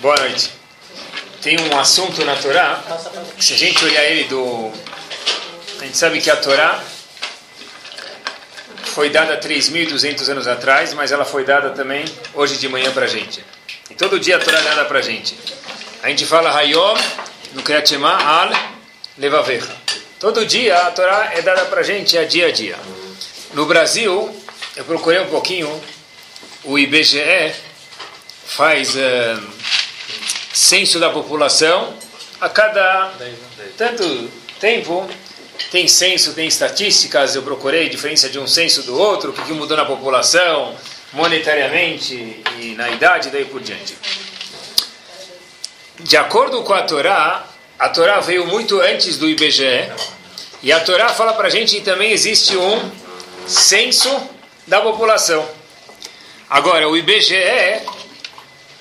Boa noite. Tem um assunto na Torá, se a gente olhar ele do... A gente sabe que a Torá foi dada 3.200 anos atrás, mas ela foi dada também hoje de manhã para a gente. E todo dia a Torá é dada para a gente. A gente fala Hayom, no Kriyat Al Levavecha. Todo dia a Torá é dada para a gente, é dia a dia. No Brasil, eu procurei um pouquinho, o IBGE faz uh, censo da população a cada tanto tempo tem censo, tem estatísticas, eu procurei diferença de um censo do outro, o que, mudou na população, monetariamente e na idade, daí por diante. De acordo com a Torá, a Torá veio muito antes do IBGE, e a Torá fala para a gente que também existe um censo da população. Agora, o IBGE,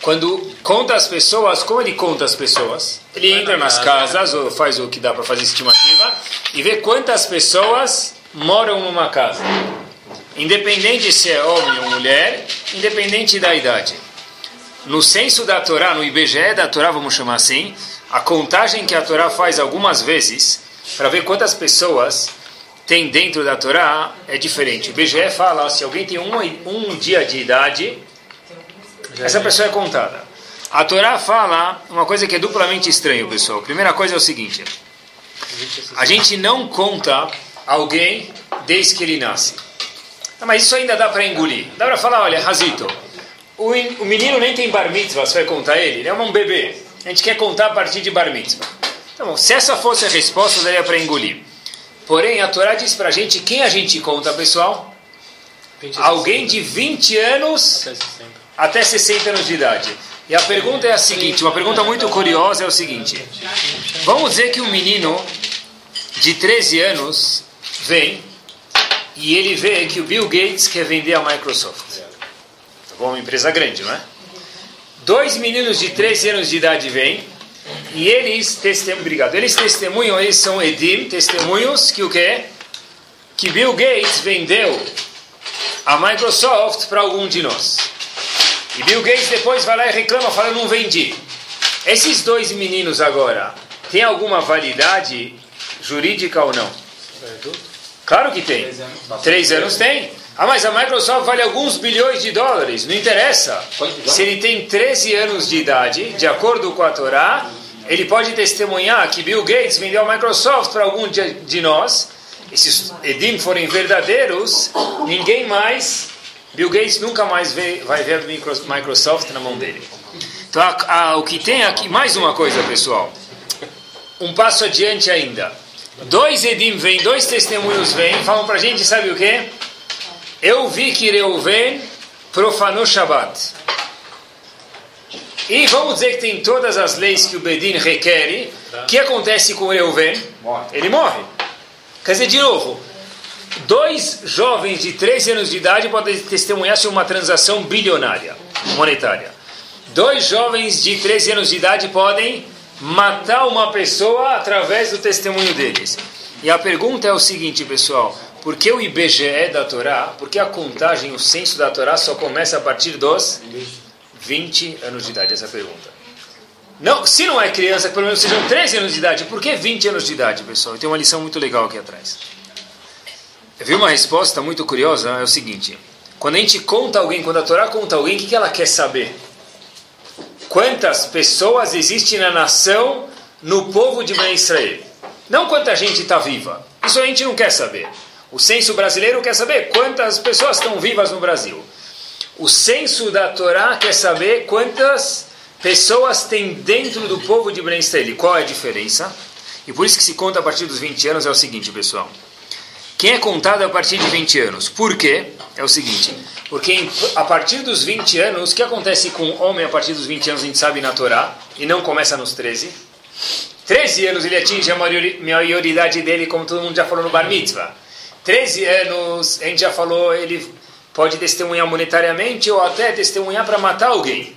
quando conta as pessoas, como ele conta as pessoas? Ele entra nas casas, ou faz o que dá para fazer estimativa, e vê quantas pessoas moram numa casa. Independente se é homem ou mulher, independente da idade. No censo da Torá, no IBGE da Torá, vamos chamar assim, a contagem que a Torá faz algumas vezes, para ver quantas pessoas tem dentro da Torá, é diferente. O IBGE fala, se alguém tem um, um dia de idade, essa pessoa é contada. A Torá fala uma coisa que é duplamente estranho, pessoal. Primeira coisa é o seguinte: a gente não conta alguém desde que ele nasce. mas isso ainda dá para engolir. Dá para falar, olha, Razito, o, o menino nem tem bar mitzvah, você vai contar ele? Ele é um bebê. A gente quer contar a partir de bar mitzvah. Então, se essa fosse a resposta, daria para engolir. Porém, a Torá diz para a gente quem a gente conta, pessoal? Alguém de 20 anos até 60 anos de idade. E a pergunta é a seguinte, uma pergunta muito curiosa é o seguinte. Vamos dizer que um menino de 13 anos vem e ele vê que o Bill Gates quer vender a Microsoft. Tá bom, uma empresa grande, não é? Dois meninos de 13 anos de idade vêm e eles testemunham, obrigado, eles testemunham, eles são Edim, testemunhos que o quê? Que Bill Gates vendeu a Microsoft para algum de nós. E Bill Gates depois vai lá e reclama, fala, não vendi. Esses dois meninos agora, tem alguma validade jurídica ou não? Claro que tem. Três anos tem. Ah, mas a Microsoft vale alguns bilhões de dólares. Não interessa. Se ele tem 13 anos de idade, de acordo com a Torá, ele pode testemunhar que Bill Gates vendeu a Microsoft para algum de nós. Esses Edim forem verdadeiros, ninguém mais Bill Gates nunca mais vê, vai ver a Microsoft na mão dele. Então, a, a, o que tem aqui, mais uma coisa, pessoal. Um passo adiante ainda. Dois Edim vêm, dois testemunhos vêm, falam para a gente, sabe o que? Eu vi que Reuven profanou Shabbat. E vamos dizer que tem todas as leis que o Bedin requer. O que acontece com Reuven? Ele morre. Quer dizer, de novo, dois jovens de 13 anos de idade podem testemunhar sobre uma transação bilionária, monetária. Dois jovens de 13 anos de idade podem matar uma pessoa através do testemunho deles. E a pergunta é o seguinte, pessoal: por que o IBGE da Torá, por que a contagem, o censo da Torá só começa a partir dos 20 anos de idade? Essa é a pergunta. Não, se não é criança, pelo menos sejam 13 anos de idade. Por que 20 anos de idade, pessoal? Tem uma lição muito legal aqui atrás. Vi uma resposta muito curiosa, é o seguinte. Quando a gente conta alguém, quando a Torá conta alguém, o que, que ela quer saber? Quantas pessoas existem na nação, no povo de Ben Israel? Não quanta gente está viva. Isso a gente não quer saber. O censo brasileiro quer saber quantas pessoas estão vivas no Brasil. O censo da Torá quer saber quantas pessoas tem dentro do povo de Ben Israel. Qual é a diferença? E por isso que se conta a partir dos 20 anos é o seguinte, pessoal. Quem é contado a partir de 20 anos? Por quê? É o seguinte, porque a partir dos 20 anos, o que acontece com o homem a partir dos 20 anos, a gente sabe na Torá, e não começa nos 13. 13 anos ele atinge a maioridade dele, como todo mundo já falou no Bar Mitzvah. 13 anos, a gente já falou, ele pode testemunhar monetariamente ou até testemunhar para matar alguém.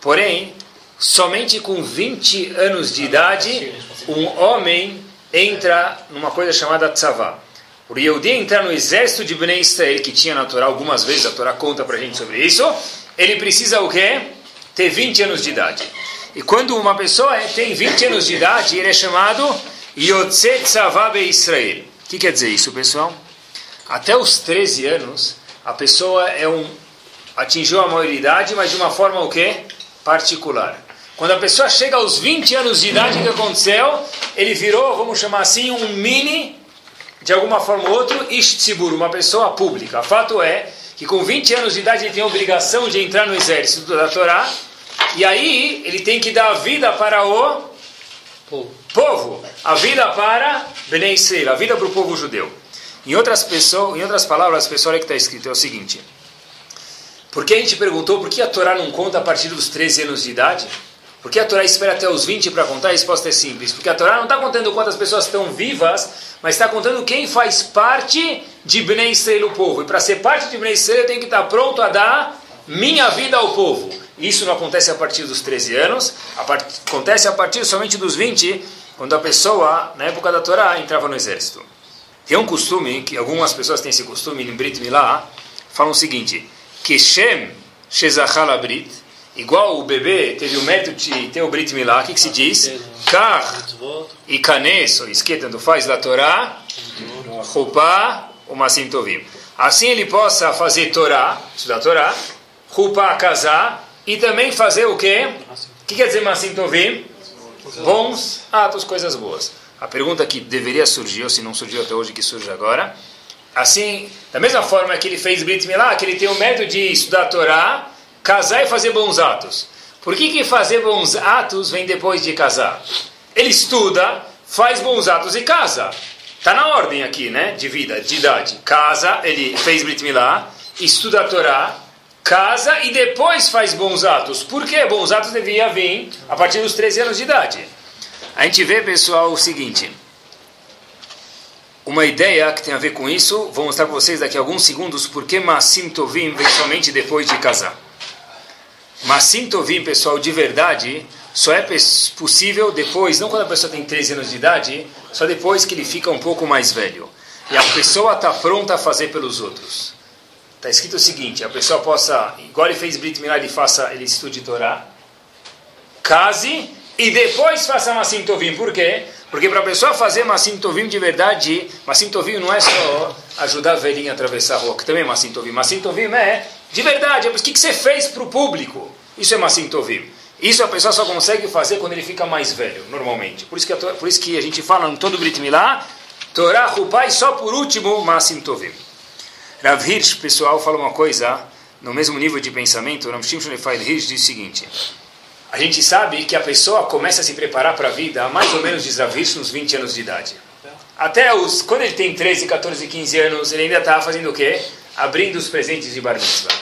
Porém, somente com 20 anos de idade, um homem entra numa coisa chamada tzavah. O Yehudi entrar no exército de Bnei Israel, que tinha na Torá algumas vezes, a Torá conta para a gente sobre isso, ele precisa o quê? Ter 20 anos de idade. E quando uma pessoa tem 20 anos de idade, ele é chamado Yotze Tzavabe Israel. O que quer dizer isso, pessoal? Até os 13 anos, a pessoa é um, atingiu a maioridade, mas de uma forma o quê? Particular. Quando a pessoa chega aos 20 anos de idade, o que aconteceu? Ele virou, vamos chamar assim, um mini, de alguma forma ou outra, Ishtzibur, uma pessoa pública. Fato é que com 20 anos de idade ele tem a obrigação de entrar no exército da Torá, e aí ele tem que dar a vida para o povo, povo a vida para Bnei Israel, a vida para o povo judeu. Em outras, pessoas, em outras palavras, pessoal, é que está escrito é o seguinte: porque a gente perguntou por que a Torá não conta a partir dos 13 anos de idade? Por que a Torá espera até os 20 para contar? A resposta é simples. Porque a Torá não está contando quantas pessoas estão vivas, mas está contando quem faz parte de Bnei Israel, o povo. E para ser parte de Bnei Israel, eu tenho que estar pronto a dar minha vida ao povo. Isso não acontece a partir dos 13 anos, a part... acontece a partir somente dos 20, quando a pessoa, na época da Torá, entrava no exército. Tem um costume, que algumas pessoas têm esse costume, em Brit Milá, falam o seguinte, que Shem Shezachal Brit, igual o bebê teve o método de ter o Brit Milá, o que, que se diz? Kar e Kanes, ou tanto faz, da Torá, Chupá, o Masim Tovim. Assim ele possa fazer Torá, estudar Torá, Chupá, casar, e também fazer o quê? O que quer dizer Masim Tovim? Bons atos, coisas boas. A pergunta que deveria surgir, ou se não surgiu até hoje, que surge agora. Assim, da mesma forma que ele fez Brit Milá, que ele tem o método de estudar Torá, casar e fazer bons atos. Por que, que fazer bons atos vem depois de casar? Ele estuda, faz bons atos e casa. Está na ordem aqui, né? De vida, de idade. Casa, ele fez Brit Milá, estuda a Torá, casa e depois faz bons atos. Por que bons atos devia vir a partir dos 13 anos de idade? A gente vê, pessoal, o seguinte. Uma ideia que tem a ver com isso, vou mostrar para vocês daqui a alguns segundos porque Massim Tovim vem somente depois de casar. Massim Tovim, pessoal, de verdade, só é possível depois, não quando a pessoa tem 13 anos de idade, só depois que ele fica um pouco mais velho. E a pessoa está pronta a fazer pelos outros. Está escrito o seguinte: a pessoa possa, igual ele fez Brit Milá, ele faça, ele estude Torá, case e depois faça Massim Tovim. Por quê? Porque para a pessoa fazer Massim Tovim de verdade, Massim Tovim não é só ajudar a velhinha a atravessar a rua, que também é Massim Tovim. Massim Tovim é de verdade, é o que, você fez para o público. Isso é Massim Tovim. Isso a pessoa só consegue fazer quando ele fica mais velho, normalmente. Por isso que a, por isso que a gente fala em todo Brit Milá, Torá, Rupai, só por último, Massim Tovim. Rav Hirsch, pessoal, fala uma coisa, no mesmo nível de pensamento, Rav Shimshon Lefail Hirsch diz o seguinte, a gente sabe que a pessoa começa a se preparar para a vida, mais ou menos, diz Rav Hirsch, nos 20 anos de idade. Até os, quando ele tem 13, 14, 15 anos, ele ainda está fazendo o quê? Abrindo os presentes de Bar Mitzvah.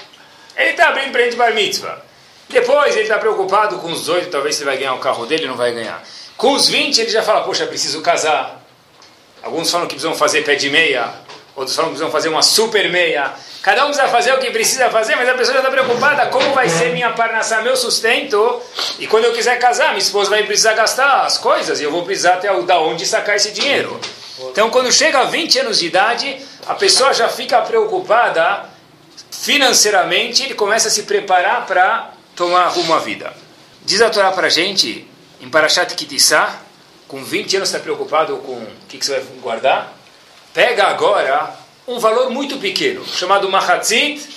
Ele está abrindo presente de Bar Mitzvah. Depois ele está preocupado com os 18, talvez ele vai ganhar o carro dele, não vai ganhar. Com os 20 ele já fala, poxa, preciso casar. Alguns falam que precisam fazer pé de meia, outros falam que precisam fazer uma super meia. Cada um precisa fazer o que precisa fazer, mas a pessoa já está preocupada como vai ser minha parnassá, meu sustento. E quando eu quiser casar, minha esposa vai precisar gastar as coisas e eu vou precisar até da onde sacar esse dinheiro. Então, quando chega a 20 anos de idade, a pessoa já fica preocupada financeiramente, ele começa a se preparar para tomar rumo à vida. Diz a Torá para a gente, em Parashat Kitissá, com 20 anos está preocupado com o que, que você vai guardar? Pega agora um valor muito pequeno, chamado Mahatzit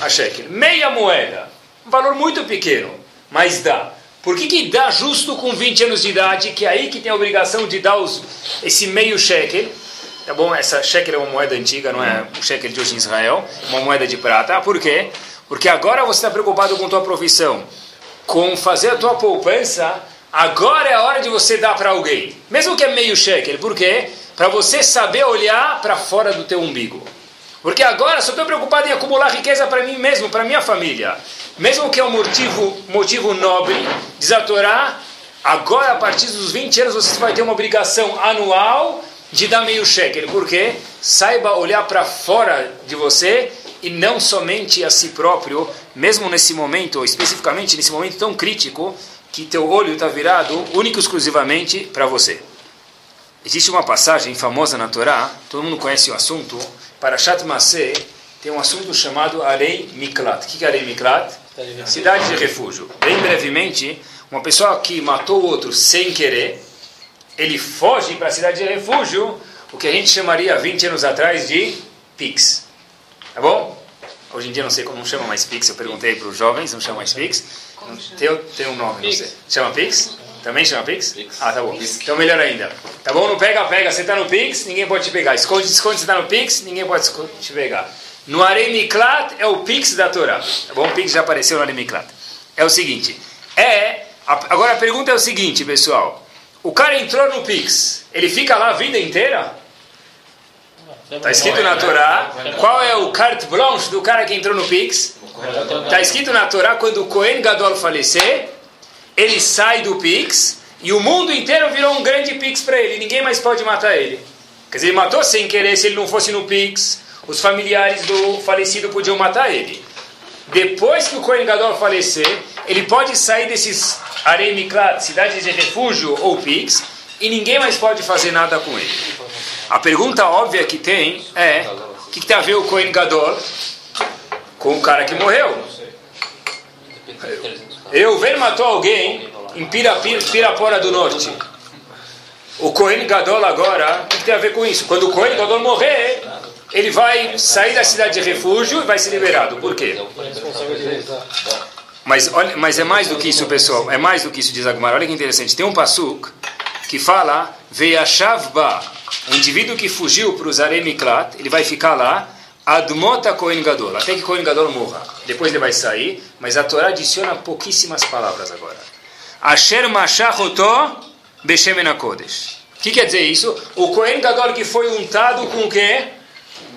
Hashekel, meia moeda. Um valor muito pequeno, mas dá. Por que, que dá justo com 20 anos de idade, que é aí que tem a obrigação de dar os, esse meio shekel? Tá bom? Essa shekel é uma moeda antiga, não é o shekel de hoje em Israel, uma moeda de prata. Por quê? Porque agora você está preocupado com tua profissão, com fazer a tua poupança, agora é a hora de você dar para alguém. Mesmo que é meio shekel. Por quê? Para você saber olhar para fora do teu umbigo. Porque agora só estou preocupado em acumular riqueza para mim mesmo, para minha família. Mesmo que é um motivo, motivo nobre, Torá, agora a partir dos 20 anos você vai ter uma obrigação anual de dar meio shekel. Por quê? Saiba olhar para fora de você e não somente a si próprio, mesmo nesse momento, ou especificamente nesse momento tão crítico, que teu olho está virado único e exclusivamente para você. Existe uma passagem famosa na Torá, todo mundo conhece o assunto, Parashat Maseh, tem um assunto chamado Arei Miklat. O que é Arei Miklat? Cidade de refúgio. Bem brevemente, uma pessoa que matou o outro sem querer, ele foge para a cidade de refúgio, o que a gente chamaria 20 anos atrás de Pix. Tá bom? Hoje em dia não sei como chama mais Pix, eu perguntei para os jovens, não chama mais Pix. Tem, tem um nome, não sei. Chama Pix? Também chama Pix? Ah, tá bom. Então melhor ainda. Tá bom? Não pega, pega. Você está no Pix, ninguém pode te pegar. Esconde, esconde, você está no Pix, ninguém pode te pegar. No Arei Miklat é o Pix da Torá. Tá bom? O Pix já apareceu no Arei Miklat. É o seguinte. É. Agora a pergunta é o seguinte, pessoal. O cara entrou no Pix. Ele fica lá a vida inteira? Está escrito na Torá. Qual é o carte blanche do cara que entrou no Pix? Está escrito na Torá quando o Cohen Gadol falecer, ele sai do Pix e o mundo inteiro virou um grande Pix para ele. Ninguém mais pode matar ele. Quer dizer, ele matou sem querer se ele não fosse no Pix os familiares do falecido podiam matar ele. Depois que o Kohen Gadol falecer, ele pode sair desses Arei Miklat, cidades de refúgio ou Pix, e ninguém mais pode fazer nada com ele. A pergunta óbvia que tem é: o que, que tem a ver o Kohen Gadol com o cara que morreu? Eu ver matou alguém em Pirapira, Pirapora do Norte. O Kohen Gadol agora, o que, que tem a ver com isso? Quando o Kohen Gadol morrer, ele vai sair da cidade de refúgio e vai ser liberado. Por quê? Mas, olha, mas é mais do que isso, pessoal. É mais do que isso, diz Agumar. Olha que interessante. Tem um pasuk que fala Veyashavba, o indivíduo que fugiu para o Zaremiklat, ele vai ficar lá Admota Kohen Gadol, até que Kohen Gadol morra. Depois ele vai sair, mas a Torá adiciona pouquíssimas palavras agora. Asher Mashachoto Beshemen Kodesh. O que quer dizer isso? O Kohen Gadol que foi untado com o quê?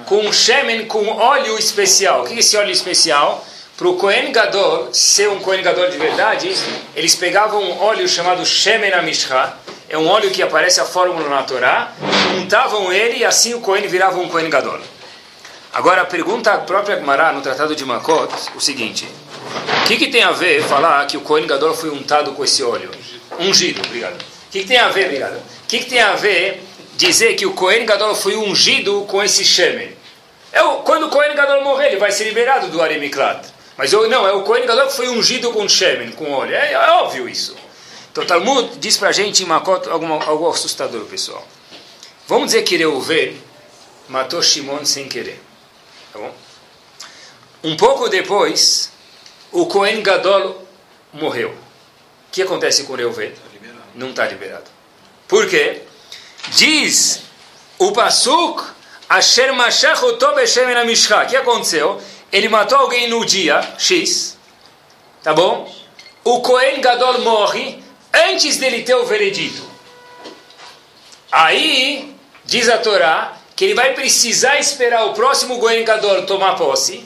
com shemen, com óleo especial. O que é esse óleo especial? Para o Kohen Gadol ser um Kohen Gadol de verdade, eles pegavam um óleo chamado Shemen Amishra, é um óleo que aparece a fórmula na Torá, untavam ele e assim o Kohen virava um Kohen Gadol. Agora, a pergunta própria Gemara no Tratado de Makot, o seguinte, o que, que tem a ver falar que o Kohen Gadol foi untado com esse óleo? Ungido, obrigado. O que, que tem a ver, obrigado? O que, que tem a ver dizer que o Kohen Gadol foi ungido com esse shemen. É o, quando o Kohen Gadol morrer, ele vai ser liberado do Aremiklat. Mas eu, não, é o Kohen Gadol que foi ungido com shemen, com óleo. É, é óbvio isso. Então, Talmud diz pra gente em Makot algo, algo assustador, pessoal. Vamos dizer que Reuven matou Shimon sem querer. Tá bom? Um pouco depois, o Kohen Gadol morreu. O que acontece com Reuven? Não está liberado. Por quê? Diz o Pasuk, Asher Amishcha. O que aconteceu? Ele matou alguém no dia X, tá bom? O Cohen Gadol morre antes dele ter o veredito. Aí, diz a Torá, que ele vai precisar esperar o próximo Cohen Gadol tomar posse,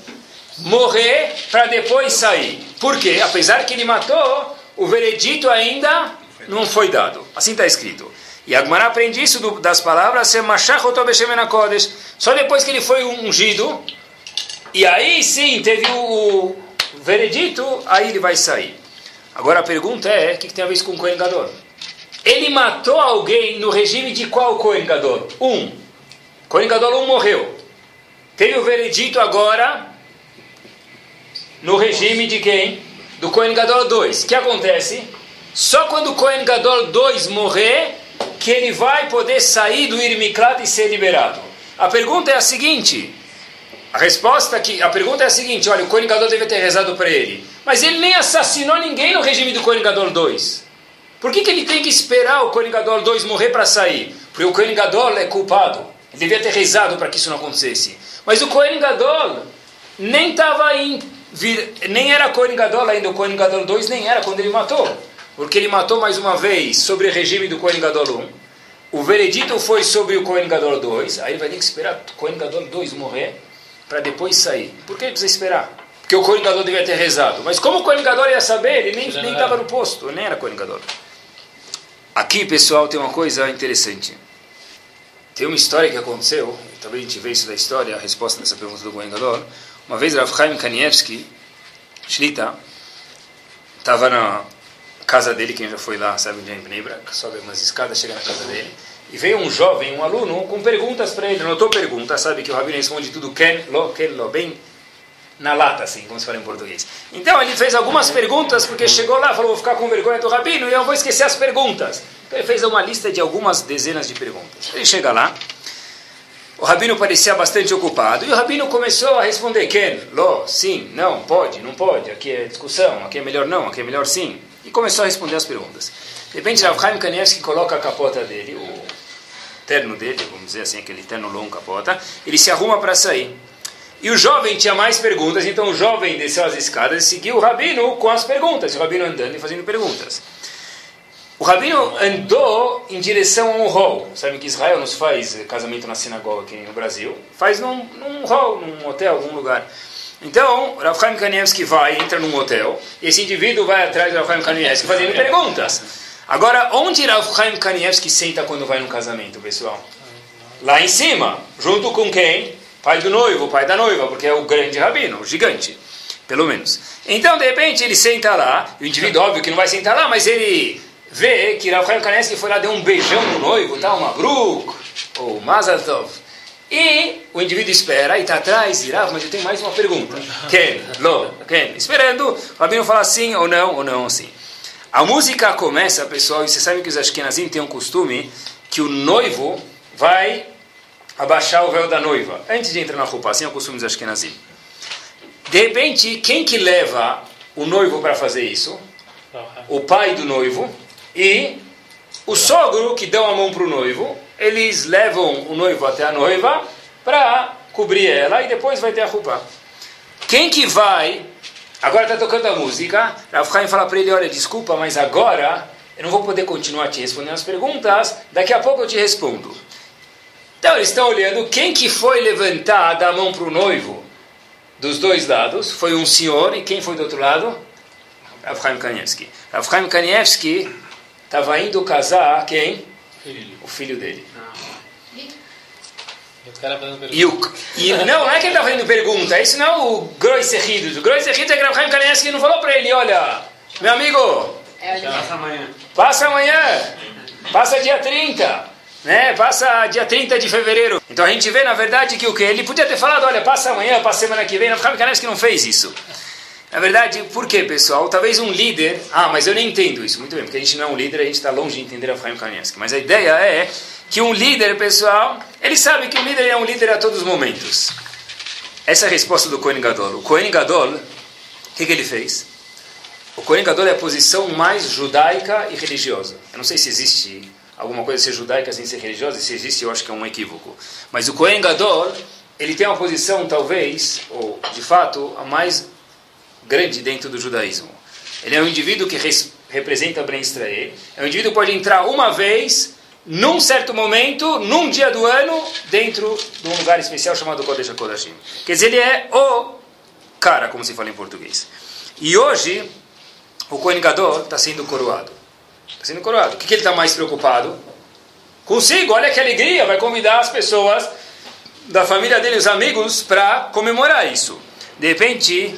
morrer, para depois sair. Por quê? Apesar que ele matou, o veredito ainda não foi dado. Assim está escrito. E Agmará aprende isso do, das palavras só depois que ele foi ungido, e aí sim teve o, veredito, aí ele vai sair. Agora a pergunta é, o que, que tem a ver com o Kohen Gadol? Ele matou alguém no regime de qual Kohen Gadol? Um. Kohen Gadol um morreu. Teve o veredito agora no regime de quem? Do Kohen Gadol 2. O que acontece? Só quando o Kohen Gadol 2 morrer, que ele vai poder sair do Irmiklat e ser liberado. A pergunta é a seguinte: a resposta que a pergunta é a seguinte, olha, o Kohen Gadol deve ter rezado para ele, mas ele nem assassinou ninguém no regime do Kohen Gadol 2. Por que, que ele tem que esperar o Kohen Gadol 2 morrer para sair? Porque o Kohen Gadol é culpado. Ele devia ter rezado para que isso não acontecesse. Mas o Kohen Gadol nem estava em nem era Kohen ainda, o Kohen Gadol 2 nem era quando ele matou porque ele matou mais uma vez sobre o regime do Kohen Gadol 1. O veredito foi sobre o Kohen Gadol 2, aí ele vai ter que esperar o Kohen Gadol 2 morrer para depois sair. Por que ele precisa esperar? Porque o Kohen Gadol devia ter rezado. Mas como o Kohen Gadol ia saber? Ele nem estava no posto, ele nem era Kohen Gadol. Aqui, pessoal, tem uma coisa interessante. Tem uma história que aconteceu, talvez a gente veja isso da história, a resposta dessa pergunta do Kohen Gadol. Uma vez Rav Chaim Kanievski, Shlita, estava na casa dele, quem já foi lá sabe onde é em Bnei sobe umas escadas, chega na casa dele, e veio um jovem, um aluno, com perguntas para ele. Anotou perguntas, sabe que o Rabino responde tudo ken, lo, ken, lo, bem na lata, assim, como se fala em português. Então ele fez algumas perguntas, porque chegou lá, falou, vou ficar com vergonha do Rabino e eu vou esquecer as perguntas. Então ele fez uma lista de algumas dezenas de perguntas. Ele chega lá, o Rabino parecia bastante ocupado, e o Rabino começou a responder, ken, lo, sim, não, pode, não pode, aqui é discussão, aqui é melhor não, aqui é melhor sim. E começou a responder as perguntas. De repente, Rav Chaim Kanievski coloca a capota dele, o terno dele, vamos dizer assim, aquele terno longo capota, ele se arruma para sair. E o jovem tinha mais perguntas, então o jovem desceu as escadas e seguiu o rabino com as perguntas, o rabino andando e fazendo perguntas. O rabino andou em direção a um hall. Sabe que Israel nos faz casamento na sinagoga aqui no Brasil? Faz num, num hall, num hotel, algum lugar. Então, Rav Chaim Kanievski vai, entra num hotel, e esse indivíduo vai atrás do Rav Chaim Kanievski fazendo perguntas. Agora, onde Rav Chaim Kanievski senta quando vai no casamento, pessoal? Lá em cima, junto com quem? Pai do noivo, pai da noiva, porque é o grande rabino, o gigante, pelo menos. Então, de repente, ele senta lá, o indivíduo, óbvio que não vai sentar lá, mas ele vê que Rav Chaim Kanievski foi lá, deu um beijão no noivo, tá, uma Mabruk, ou Mazal Tov. E o indivíduo espera, e está atrás, e Rav, mas eu tenho mais uma pergunta. Ken, lo, Ken, esperando, o rabino fala sim ou não, ou não, sim. A música começa, pessoal, e você sabe que os Ashkenazim têm um costume que o noivo vai abaixar o véu da noiva antes de entrar na roupa. Assim é o costume dos Ashkenazim. De repente, quem que leva o noivo para fazer isso? O pai do noivo e o sogro que dão a mão para o noivo. Eles levam o noivo até a noiva para cobrir ela e depois vai ter a roupa. Quem que vai Agora está tocando a música. Rav Chaim fala para ele: Olha, desculpa, mas agora eu não vou poder continuar te respondendo as perguntas. Daqui a pouco eu te respondo. Então eles estão olhando quem que foi levantar a mão para o noivo dos dois lados. Foi um senhor e quem foi do outro lado? Rav Chaim Kanievski. Rav Chaim Kanievski estava indo casar quem? Filho. O filho dele. E, o, e não, não é que ele está fazendo pergunta, isso não é o Groiseridos. O Groiseridos é que Chaim Kanievski não falou para ele, olha, meu amigo, passa amanhã. Passa amanhã, passa dia 30, né? Passa dia 30 de fevereiro. Então a gente vê, na verdade, que o que? Ele podia ter falado, olha, passa amanhã, passa semana que vem. Rav Chaim Kanievski não fez isso. Na verdade, por quê, pessoal? Talvez um líder... Ah, mas eu nem entendo isso. Muito bem, porque a gente não é um líder, a gente está longe de entender a Chaim Kanievski. Mas a ideia é que um líder, pessoal, ele sabe que o líder é um líder a todos os momentos. Essa é a resposta do Kohen Gadol. O Kohen Gadol, o que, que ele fez? O Kohen Gadol é a posição mais judaica e religiosa. Eu não sei se existe alguma coisa ser judaica sem ser religiosa, se existe eu acho que é um equívoco. Mas o Kohen Gadol, ele tem uma posição talvez, ou de fato, a mais grande dentro do judaísmo. Ele é um indivíduo que representa Ben Israel. É um indivíduo que pode entrar uma vez num certo momento, num dia do ano, dentro de um lugar especial chamado Kodesh HaKodashim. Quer dizer, ele é o cara, como se fala em português. E hoje, o Kohen Gadol está sendo coroado. Está sendo coroado. O que, que ele está mais preocupado? Consigo, olha que alegria, vai convidar as pessoas da família dele, os amigos, para comemorar isso. De repente,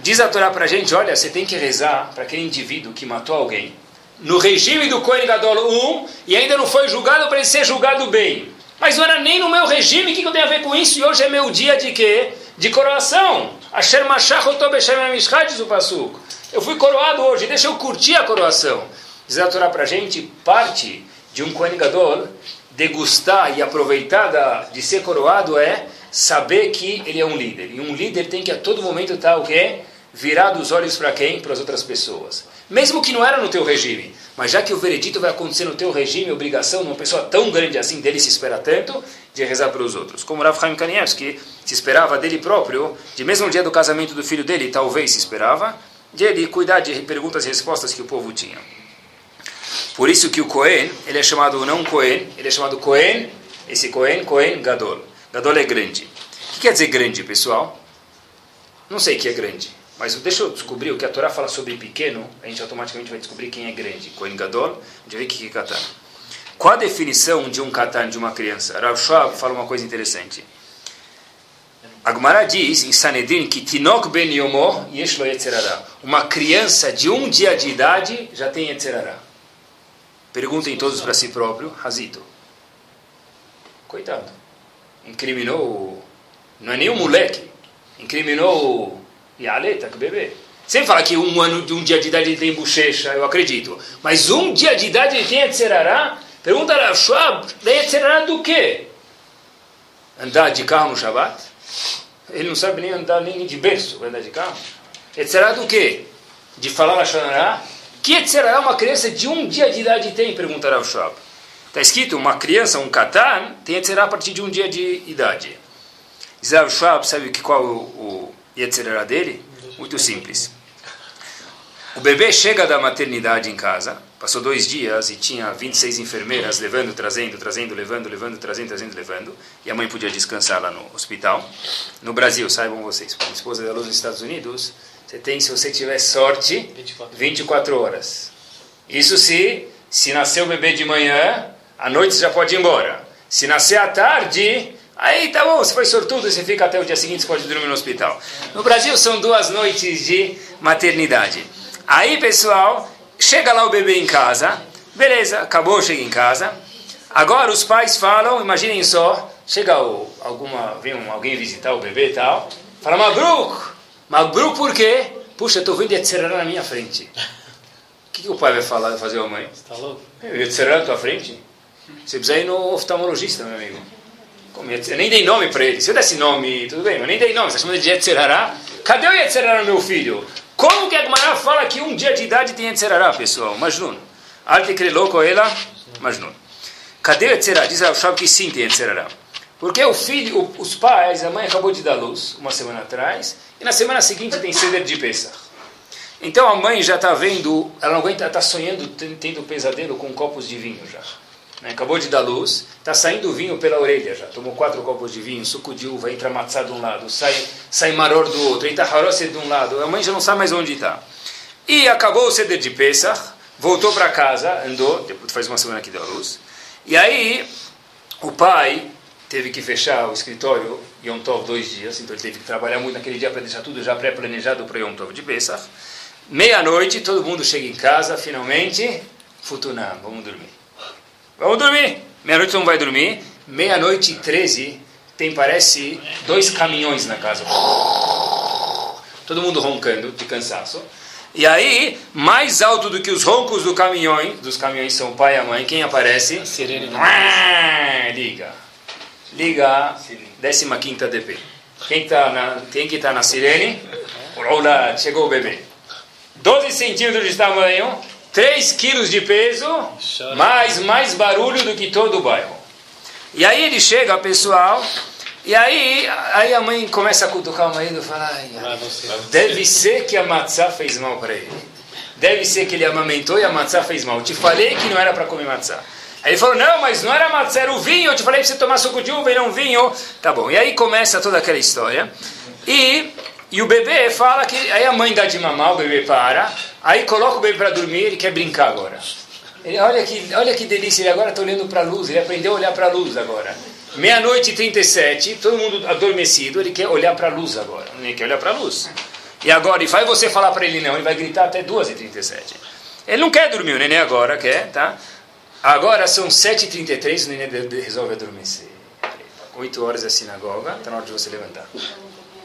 diz a Torá para a gente, olha, você tem que rezar para aquele indivíduo que matou alguém no regime do Kohen Gadol 1 e ainda não foi julgado para ele ser julgado bem. Mas não era nem no meu regime, o que, que eu tenho a ver com isso? E hoje é meu dia de quê? De coroação. Asher Mashach diz o Pasuk. Eu fui coroado hoje, deixa eu curtir a coroação. Diz a Torá para gente, parte de um Kohen Gadol, degustar e aproveitar da, de ser coroado é saber que ele é um líder. E um líder tem que a todo momento estar o quê? Virado os olhos para quem? Para as outras pessoas mesmo que não era no teu regime. Mas já que o veredito vai acontecer no teu regime, obrigação de uma pessoa tão grande assim, dele se espera tanto, de rezar pelos outros. Como Rav Chaim Kanievski se esperava dele próprio, de mesmo dia do casamento do filho dele, talvez se esperava, de ele cuidar de perguntas e respostas que o povo tinha. Por isso que o Cohen, ele é chamado não Cohen, ele é chamado Cohen, esse Cohen, Cohen Gadol. Gadol é grande. O que quer dizer grande, pessoal? Não sei o que é grande. Mas deixa eu descobrir o que a Torá fala sobre pequeno, a gente automaticamente vai descobrir quem é grande. Kohen Gadol, vê o que. Qual a definição de um Katan, de uma criança? Rav Schwab fala uma coisa interessante. Agmará diz em Sanedrin que Tinok ben Yomo yeshlo yetzerara. Uma criança de um dia de idade já tem yetzerara. Perguntem todos para si próprio, Razito. Coitado. Incriminou, não é nem um moleque, incriminou o Yaleta, que bebê. Sem falar que um ano de um dia de idade ele tem bochecha, eu acredito. Mas um dia de idade ele tem Etzerará? Pergunta a Schwab, tem Etzerará do quê? Andar de carro no Shabbat? Ele não sabe nem andar nem de berço, vai andar de carro. Etzerará do quê? De falar na Shonará? Que Etzerará uma criança de um dia de idade tem? Pergunta Rav Schwab. Está escrito, uma criança, um katan, tem Yetzirah a partir de um dia de idade. Israel Schwab, sabe qual o, o Yetzirah dele? Muito simples. O bebê chega da maternidade em casa, passou dois dias e tinha 26 enfermeiras levando, trazendo, trazendo, levando, levando, trazendo, trazendo, levando, e a mãe podia descansar lá no hospital. No Brasil, saibam vocês, a esposa da luz nos Estados Unidos, você tem, se você tiver sorte, 24, 24 horas. Isso se, se nascer o bebê de manhã, à noite você já pode ir embora. Se nascer à tarde, aí tá bom, você foi sortudo, você fica até o dia seguinte, você pode dormir no hospital. No Brasil são duas noites de maternidade. Aí, pessoal, chega lá o bebê em casa, beleza, acabou, chega em casa. Agora os pais falam, imaginem só, chega o, alguma, vem um, alguém visitar o bebê e tal, fala, Mabruk, Mabruk por quê? Puxa, estou vendo Yetzirah na minha frente. O que, que, o pai vai falar, fazer a mãe? Você está louco? Yetzirah na tua frente? Você precisa ir no oftalmologista, meu amigo. Eu nem dei nome para ele. Se eu desse nome, tudo bem, mas nem dei nome. Você chamando de Yetzerará? Cadê o Yetzerará, meu filho? Como que a Gemara fala que um dia de idade tem Yetzerará, pessoal? Majnun. Arte que louco ela, Majnun. Cadê o Yetzerará? Diz o Shab que sim tem Yetzerará. Porque o filho, os pais, a mãe acabou de dar luz uma semana atrás, e na semana seguinte tem ceder de Pesach. Então a mãe já está vendo, ela não aguenta, está sonhando, tendo pesadelo com copos de vinho já. Né? Acabou de dar luz, está saindo vinho pela orelha já. Tomou quatro copos de vinho, suco de uva, entra matzá de um lado, sai, sai maror do outro, entra harosse de um lado. A mãe já não sabe mais onde está. E acabou o ceder de Pesach, voltou para casa, andou, depois faz uma semana que deu luz. E aí o pai teve que fechar o escritório Yom Tov dois dias, então ele teve que trabalhar muito naquele dia para deixar tudo já pré-planejado para Yom Tov de Pesach. Meia-noite, todo mundo chega em casa, finalmente, futunam, vamos dormir. Vamos dormir. Meia-noite não vai dormir. Meia-noite e treze tem, parece, dois caminhões na casa. Todo mundo roncando de cansaço. E aí, mais alto do que os roncos do caminhão, dos caminhões são o pai e a mãe, quem aparece? Sirene. Liga. Liga 15 DP. Quem, tá na, quem que está na sirene? Olá, chegou o bebê. 12 centímetros de tamanho, 3 quilos de peso, mais, mais barulho do que todo o bairro. E aí ele chega, pessoal, e aí, aí a mãe começa a cutucar o marido e fala, deve ser que a matzá fez mal para ele. Deve ser que ele amamentou e a matzá fez mal. Eu te falei que não era para comer matzá. Aí ele falou, não, mas não era matzá, era o vinho. Eu te falei para você tomar suco de uva e não vinho. Tá bom. E aí começa toda aquela história. E, e o bebê fala que... Aí a mãe dá de mamar, o bebê para. Aí coloca o bebê para dormir, ele quer brincar agora. Ele, olha, que, olha que delícia, ele agora está olhando para a luz, ele aprendeu a olhar para a luz agora. Meia-noite e 37, todo mundo adormecido, ele quer olhar para a luz agora. Ele quer olhar para a luz. E agora, e vai você falar para ele não, ele vai gritar até 2h37. Ele não quer dormir, o neném agora quer, tá? Agora são 7h33, o neném resolve adormecer. 8 horas é a sinagoga, está na hora de você levantar.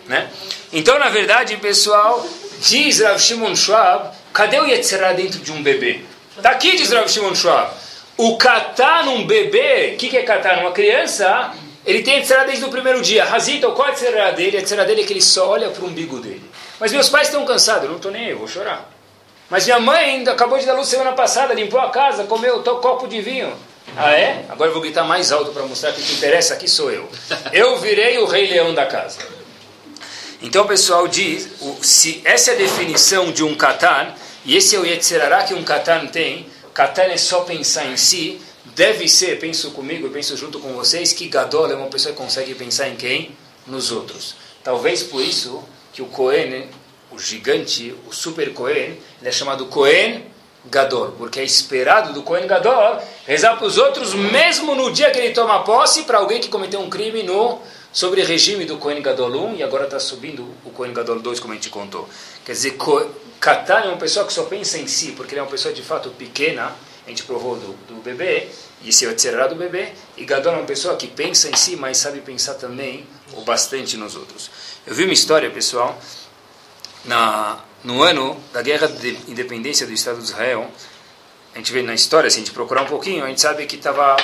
Né? Então, na verdade, pessoal, diz Rav Shimon Schwab, cadê o Yetzirah dentro de um bebê? Está aqui, diz Rav Shimon Schwab. O catar num bebê, o que, que é catar? Numa criança, ele tem Yetzirah desde o primeiro dia. Razita, qual é Yetzirah dele? Yetzirah dele é que ele só olha para o umbigo dele. Mas meus pais estão cansados, eu não estou nem aí, eu vou chorar. Mas minha mãe ainda acabou de dar luz semana passada, limpou a casa, comeu um copo de vinho. Ah, é? Agora eu vou gritar mais alto para mostrar que o que interessa aqui sou eu. Eu virei o rei leão da casa. Então o pessoal diz, se essa é a definição de um katan, e esse é o Yetzirará que um katan tem, katan é só pensar em si, deve ser, penso comigo, penso junto com vocês, que Gadol é uma pessoa que consegue pensar em quem? Nos outros. Talvez por isso que o Cohen, o gigante, o super Cohen, ele é chamado Cohen Gadol, porque é esperado do Cohen Gadol rezar para os outros, mesmo no dia que ele toma posse, para alguém que cometeu um crime no sobre o regime do Kohen Gadol 1 e agora está subindo o Kohen Gadol 2, como a gente contou. Quer dizer, Katan é uma pessoa que só pensa em si, porque ele é uma pessoa de fato pequena, a gente provou do, do bebê, e esse é o do bebê, e Gadol é uma pessoa que pensa em si, mas sabe pensar também o bastante nos outros. Eu vi uma história, pessoal, na, no ano da Guerra de Independência do Estado de Israel, a gente vê na história, se a gente procurar um pouquinho, a gente sabe que estava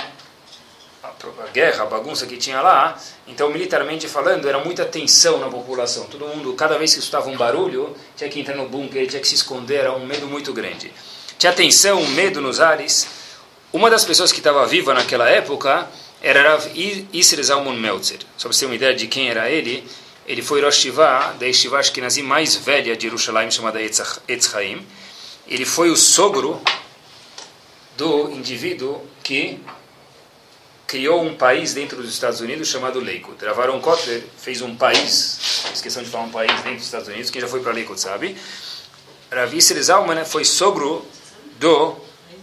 a guerra, a bagunça que tinha lá, então militarmente falando, era muita tensão na população. Todo mundo, cada vez que escutava um barulho, tinha que entrar no bunker, tinha que se esconder, era um medo muito grande. Tinha tensão, medo nos ares. Uma das pessoas que estava viva naquela época era Rav Isser Meltzer. Só para você ter uma ideia de quem era ele, ele foi Rosh Shiva, da Yeshiva Ashkenazi mais velha de Jerusalém, chamada Etz Haim. Ele foi o sogro do indivíduo que criou um país dentro dos Estados Unidos chamado Lakewood. Ravaron Kotler fez um país, esqueçam de falar um país dentro dos Estados Unidos, quem já foi para Lakewood sabe. Rav Yisrael Zalman foi sogro do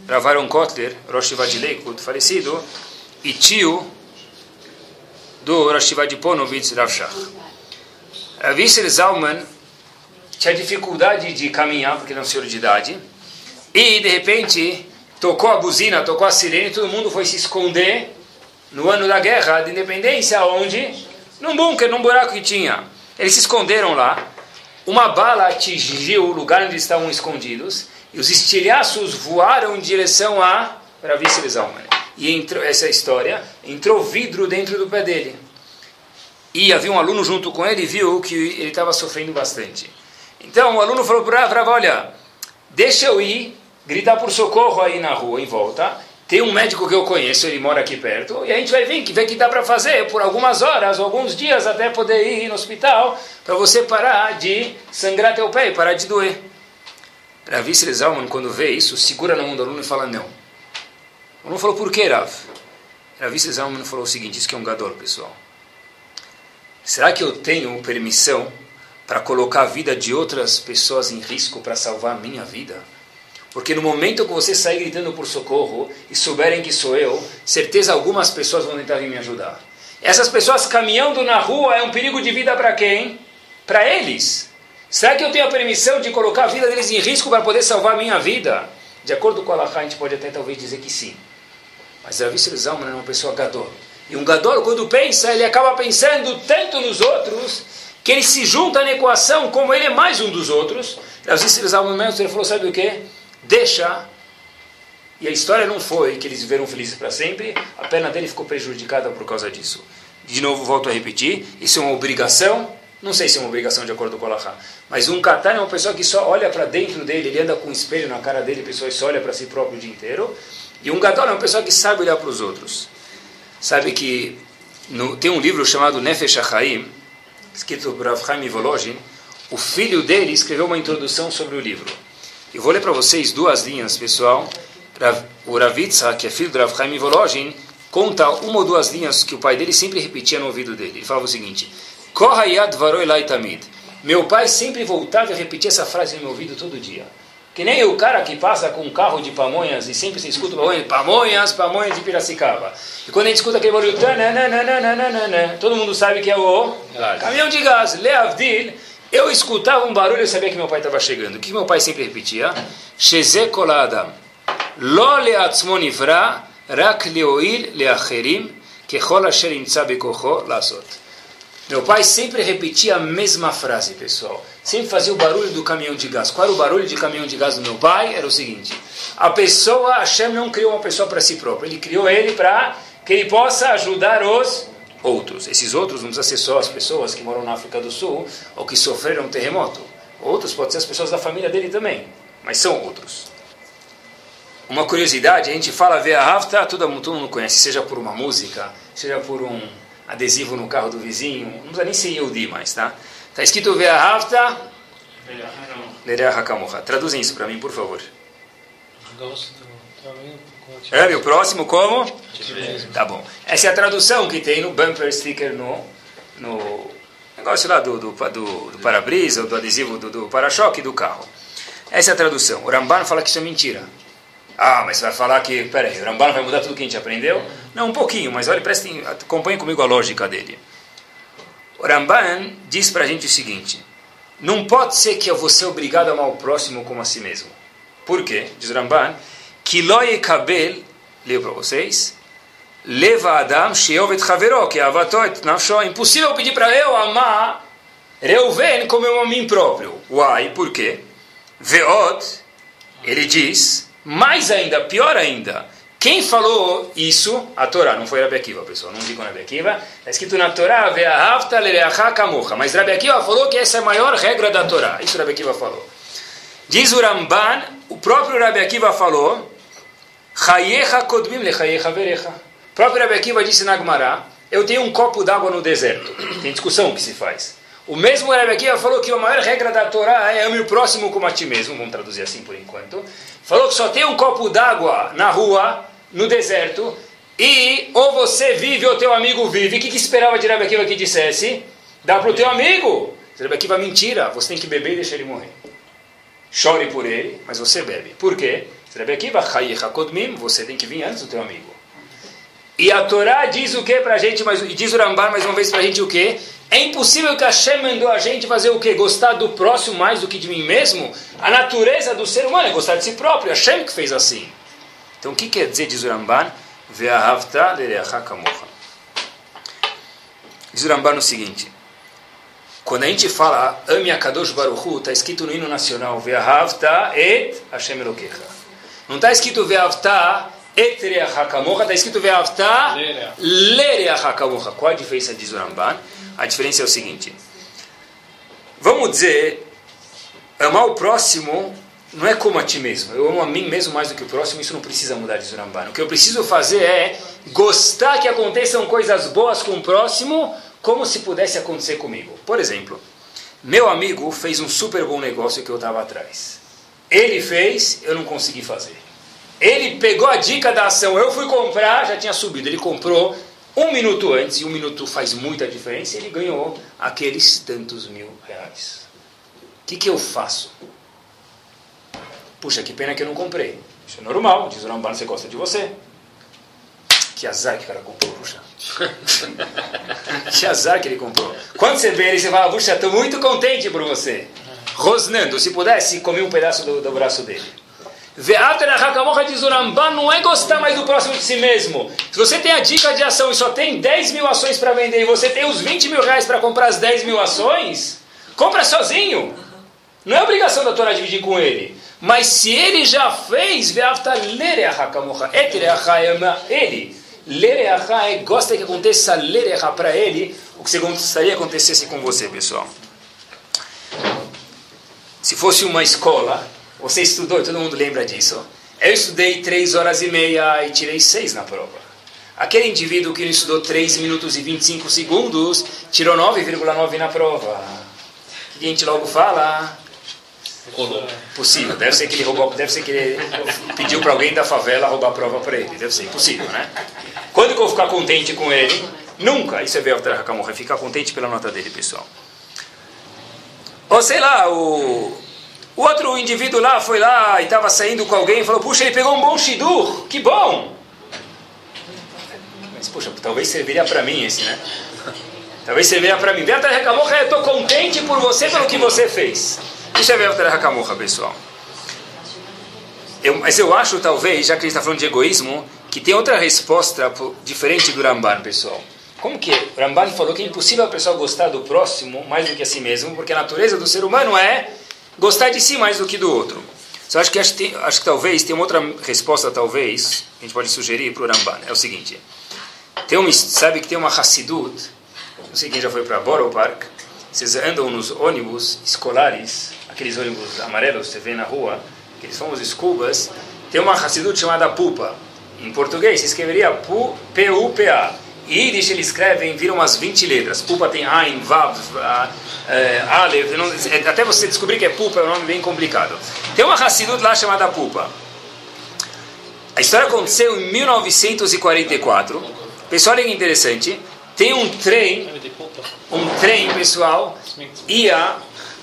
Ravaron Kotler, Rosh de Lakewood, falecido, e tio do Rosh de Ponovitz, Rav. Rav Yisrael Zalman tinha dificuldade de caminhar, porque ele é um senhor de idade, e de repente tocou a buzina, tocou a sirene, todo mundo foi se esconder no ano da guerra de independência, onde? Num bunker, num buraco que tinha. Eles se esconderam lá. Uma bala atingiu o lugar onde estavam escondidos e os estilhaços voaram em direção a para Víceres Alman. E entrou essa história, entrou vidro dentro do pé dele. E havia um aluno junto com ele e viu que ele estava sofrendo bastante. Então o aluno falou para ele, olha, deixa eu ir gritar por socorro aí na rua em volta tem um médico que eu conheço, ele mora aqui perto, e a gente vai vir, que ver que dá para fazer por algumas horas, alguns dias, até poder ir no hospital, para você parar de sangrar teu pé e parar de doer. Rav Zalman, quando vê isso, segura na mão do aluno e fala não. O aluno falou, por que, Rav? Rav Zalman falou o seguinte, isso que é um gador, pessoal. Será que eu tenho permissão para colocar a vida de outras pessoas em risco para salvar a minha vida? Porque no momento que você sair gritando por socorro e souberem que sou eu, certeza algumas pessoas vão tentar vir me ajudar. Essas pessoas caminhando na rua é um perigo de vida para quem? Para eles. Será que eu tenho a permissão de colocar a vida deles em risco para poder salvar a minha vida? De acordo com a Allah, a gente pode até talvez dizer que sim. Mas Rav Zalman é uma pessoa gador. E um gador, quando pensa, ele acaba pensando tanto nos outros que ele se junta na equação como ele é mais um dos outros. Rav Zalman ele falou, sabe o que? Deixa. E a história não foi que eles viveram felizes para sempre, a perna dele ficou prejudicada por causa disso. De novo, volto a repetir: isso é uma obrigação. Não sei se é uma obrigação de acordo com o Allahá, mas um katan é uma pessoa que só olha para dentro dele, ele anda com um espelho na cara dele, a pessoa só olha para si próprio o dia inteiro. E um gadol é uma pessoa que sabe olhar para os outros. Sabe que no, tem um livro chamado Nefesh HaChaim, escrito por Rav Chaim Volozhin, o filho dele escreveu uma introdução sobre o livro. Eu vou ler para vocês duas linhas, pessoal. O Ravitsa, que é filho do Rav Chaim Volozhin, conta uma ou duas linhas que o pai dele sempre repetia no ouvido dele. Ele falava o seguinte: Kohayad varoi tamid. Meu pai sempre voltava e repetia essa frase no meu ouvido todo dia. Que nem o cara que passa com um carro de pamonhas e sempre se escuta pamonhas, pamonhas, pamonhas de Piracicaba. E quando a gente escuta aquele barulho, todo mundo sabe que é o caminhão de gás, Leavdil, eu escutava um barulho e sabia que meu pai estava chegando. O que meu pai sempre repetia? Sheze kolada. Lo leatzmo nivra, rak leoil leacherim, kechol asher imtza. Meu pai sempre repetia a mesma frase, pessoal. Sempre fazia o barulho do caminhão de gás. Qual era o barulho de caminhão de gás do meu pai? Era o seguinte: a pessoa, Hashem não criou uma pessoa para si próprio. Ele criou ele para que ele possa ajudar os outros. Esses outros não precisam ser só as pessoas que moram na África do Sul ou que sofreram um terremoto. Outros podem ser as pessoas da família dele também, mas são outros. Uma curiosidade, a gente fala ver a Rafta, todo, mundo conhece, seja por uma música, seja por um adesivo no carro do vizinho, não precisa nem ser Yehudi mais, tá? Está escrito ver a Rafta, Traduzem isso para mim, por favor. É, o próximo como? Tá bom. Essa é a tradução que tem no bumper sticker no, no negócio lá do, do, do, do para-brisa, do adesivo do, do para-choque do carro. Essa é a tradução. O Ramban fala que isso é mentira. Ah, mas você vai falar que, peraí, o Ramban vai mudar tudo que a gente aprendeu? Não, um pouquinho, mas olha, prestem, acompanhem comigo a lógica dele. O Ramban diz para a gente o seguinte, não pode ser que eu vou ser obrigado a amar o próximo como a si mesmo. Por quê? Diz Ramban, que loye kabel, leio para vocês, leva Adam sheovet havero, que avatot nafsho. É impossível pedir para eu amar Reuven como eu amo a mim próprio. Uai, por quê? Veot, ele diz, mais ainda, pior ainda, quem falou isso? A Torá, não foi Rabi Akiva, pessoal, não digo Rabi Akiva. Está escrito na Torá, Ve'ahavta kamocha. Mas Rabi Akiva falou que essa é a maior regra da Torá. Isso Rabi Akiva falou. Diz o Ramban, o próprio Rabi Akiva falou, Chayecha kodmim lechayecha verecha. O próprio Rabi Akiva disse na Gemara, eu tenho um copo d'água no deserto. Tem discussão que se faz. O mesmo Rebbe aqui falou que a maior regra da Torá é ame o próximo como a ti mesmo, vamos traduzir assim por enquanto. Falou que só tem um copo d'água na rua, no deserto, e ou você vive ou teu amigo vive. O que, que esperava de Rebbe Akiva que dissesse? Dá para o teu amigo. Rebbe Akiva, mentira, você tem que beber e deixar ele morrer. Chore por ele, mas você bebe. Por quê? Rebbe Akiva, você tem que vir antes do teu amigo. E a Torá diz o que para a gente, mas, diz o Rambar mais uma vez para a gente o que? É impossível que Hashem mandou a gente fazer o quê? Gostar do próximo mais do que de mim mesmo? A natureza do ser humano é gostar de si próprio. Hashem que fez assim. Então o que quer dizer, diz o lereachakamocha. Diz o Ramban o seguinte. Quando a gente fala ame a Kadosh Baruchu, está escrito no hino nacional Ve'ahavta et Hashem Elokecha. Não está escrito Ve'ahavta et Reachakamocha, está escrito Ve'ahavta lereachakamocha. Qual a diferença, diz o Ramban? A diferença é o seguinte: vamos dizer, amar o próximo não é como a ti mesmo. Eu amo a mim mesmo mais do que o próximo, isso não precisa mudar de Zurambana. O que eu preciso fazer é gostar que aconteçam coisas boas com o próximo, como se pudesse acontecer comigo. Por exemplo, meu amigo fez um super bom negócio que eu estava atrás. Ele fez, eu não consegui fazer. Ele pegou a dica da ação, eu fui comprar, já tinha subido. Ele comprou, um minuto antes, e um minuto faz muita diferença, ele ganhou aqueles tantos mil reais. O que, que eu faço? Puxa, que pena que eu não comprei. Isso é normal, diz o Ramban, você gosta de você. Que azar que o cara comprou, puxa. que azar que ele comprou. Quando você vê ele, você fala, puxa, estou muito contente por você. Rosnando, se pudesse, comer um pedaço do, do braço dele. Diz o Ramban, não é gostar mais do próximo de si mesmo. Se você tem a dica de ação e só tem 10 mil ações para vender e você tem os 20 mil reais para comprar as 10 mil ações, compra sozinho. Não é obrigação da Torá dividir com ele. Mas se ele já fez, ele. Lereacha é gosta que aconteça lereacha para ele, o que você gostaria que acontecesse com você, pessoal. Se fosse uma escola, você estudou, todo mundo lembra disso. Eu estudei três horas e meia e tirei seis na prova. Aquele indivíduo que não estudou 3 minutos e 25 segundos tirou 9,9 na prova. O que a gente logo fala? Possível. Deve ser que ele roubou, deve ser que ele pediu para alguém da favela roubar a prova para ele. Deve ser impossível, né? Quando que eu vou ficar contente com ele? Nunca. Isso é ver o Hakamorra. Ficar contente pela nota dele, pessoal. Ou sei lá, o o outro indivíduo lá foi lá e estava saindo com alguém e falou: Puxa, ele pegou um bom shidur, que bom! Mas, puxa, talvez serviria para mim esse, né? Talvez serviria para mim. Beata Rekamorra, eu estou contente por você pelo que você fez. Isso é Beata Rekamorra, pessoal. Eu, mas eu acho, talvez, já que a gente está falando de egoísmo, que tem outra resposta diferente do Ramban, pessoal. Como que o Ramban falou que é impossível a pessoa gostar do próximo mais do que a si mesmo, porque a natureza do ser humano é gostar de si mais do que do outro. Só acho que, acho, que, acho que talvez, tem uma outra resposta, talvez, que a gente pode sugerir para o Ramban. É o seguinte: tem uma, sabe que tem uma Hassidut, não sei quem já foi para Borough Park, vocês andam nos ônibus escolares, aqueles ônibus amarelos que você vê na rua, aqueles famosos escubas, tem uma Hassidut chamada Pupa. Em português se escreveria P-U-P-A. Yiddish eles escrevem, viram umas 20 letras. Pupa tem Ain, Vav, é, Aleph, não, é, até você descobrir que é Pupa é um nome bem complicado. Tem uma Hassidut lá chamada Pupa. A história aconteceu em 1944. Pessoal, olha que interessante. Tem um trem, um trem, pessoal, ia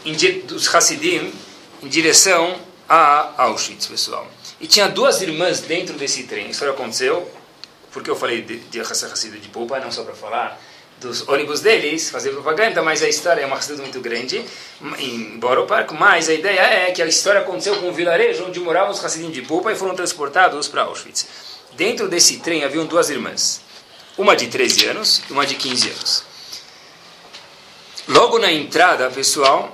em, dos Hassidim em direção a Auschwitz, pessoal. E tinha duas irmãs dentro desse trem. A história aconteceu porque eu falei de, de de Pupa, não só para falar dos ônibus deles, fazer propaganda, mas a história é uma história muito grande, em Boro Park, mas a ideia é que a história aconteceu com um vilarejo onde moravam os Hassidim de Pupa e foram transportados para Auschwitz. Dentro desse trem haviam duas irmãs, uma de 13 anos e uma de 15 anos. Logo na entrada, pessoal,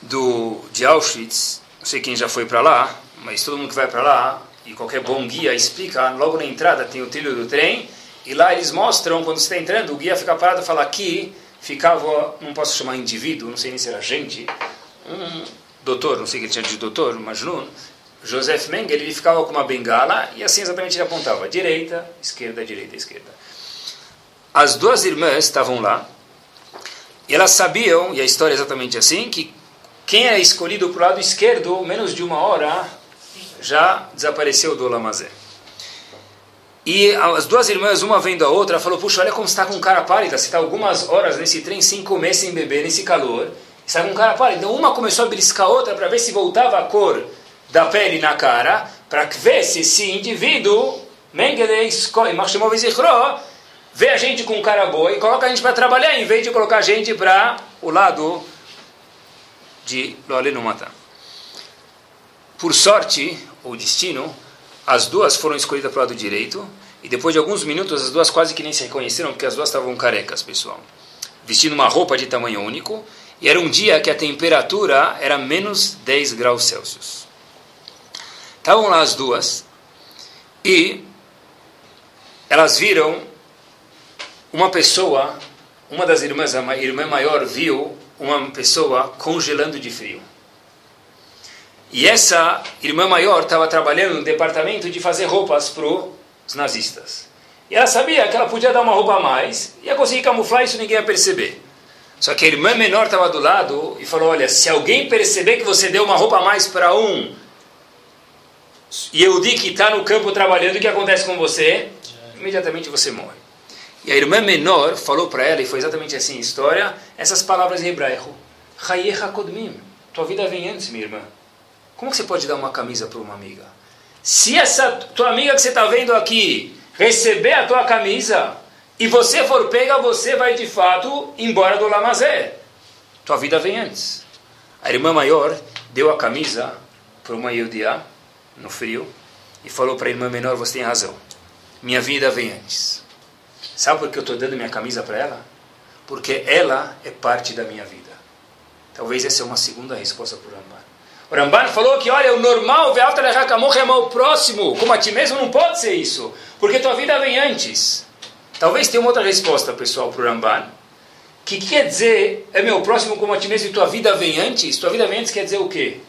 do, de Auschwitz, não sei quem já foi para lá, mas todo mundo que vai para lá, e qualquer bom guia explica, logo na entrada tem o trilho do trem, e lá eles mostram, quando você está entrando, o guia fica parado e fala aqui ficava, não posso chamar indivíduo, não sei nem se era gente, um doutor, não sei o que ele tinha de doutor, Majnun, Joseph Mengele, ele ficava com uma bengala e assim exatamente ele apontava, direita, esquerda, direita, esquerda. As duas irmãs estavam lá e elas sabiam, e a história é exatamente assim, que quem era escolhido para o lado esquerdo, menos de uma hora, já desapareceu do Lamazé. E as duas irmãs, uma vendo a outra, falou: Puxa, olha como está com cara pálida. Você está algumas horas nesse trem sem comer, sem beber, nesse calor. Está com cara pálida. Então uma começou a beliscar a outra para ver se voltava a cor da pele na cara, para ver se esse indivíduo, Mengele, vê a gente com cara boa e coloca a gente para trabalhar, em vez de colocar a gente para o lado de matar. Por sorte, ou destino, as duas foram escolhidas para o lado direito, e depois de alguns minutos as duas quase que nem se reconheceram, porque as duas estavam carecas, pessoal. Vestindo uma roupa de tamanho único, e era um dia que a temperatura era menos 10 graus Celsius. Estavam lá as duas, e elas viram uma pessoa, uma das irmãs, a irmã maior, viu uma pessoa congelando de frio. E essa irmã maior estava trabalhando no departamento de fazer roupas para os nazistas. E ela sabia que ela podia dar uma roupa a mais, ia conseguir camuflar isso ninguém ia perceber. Só que a irmã menor estava do lado e falou: Olha, se alguém perceber que você deu uma roupa a mais para um Yehudi que está no campo trabalhando, o que acontece com você? Imediatamente você morre. E a irmã menor falou para ela, e foi exatamente assim a história, essas palavras em hebraico: Chayecha Kodmim. Tua vida vem antes, minha irmã. Como que você pode dar uma camisa para uma amiga? Se essa tua amiga que você está vendo aqui receber a tua camisa e você for pega, você vai de fato embora do lamazé. Tua vida vem antes. A irmã maior deu a camisa para uma Yudiá no frio e falou para a irmã menor: Você tem razão. Minha vida vem antes. Sabe por que eu estou dando minha camisa para ela? Porque ela é parte da minha vida. Talvez essa é uma segunda resposta para o. O Ramban falou que, olha, o normal, é o próximo, como a ti mesmo, não pode ser isso, porque tua vida vem antes. Talvez tenha uma outra resposta, pessoal, para o Ramban, que quer dizer, é meu próximo como a ti mesmo e tua vida vem antes? Tua vida vem antes quer dizer o quê?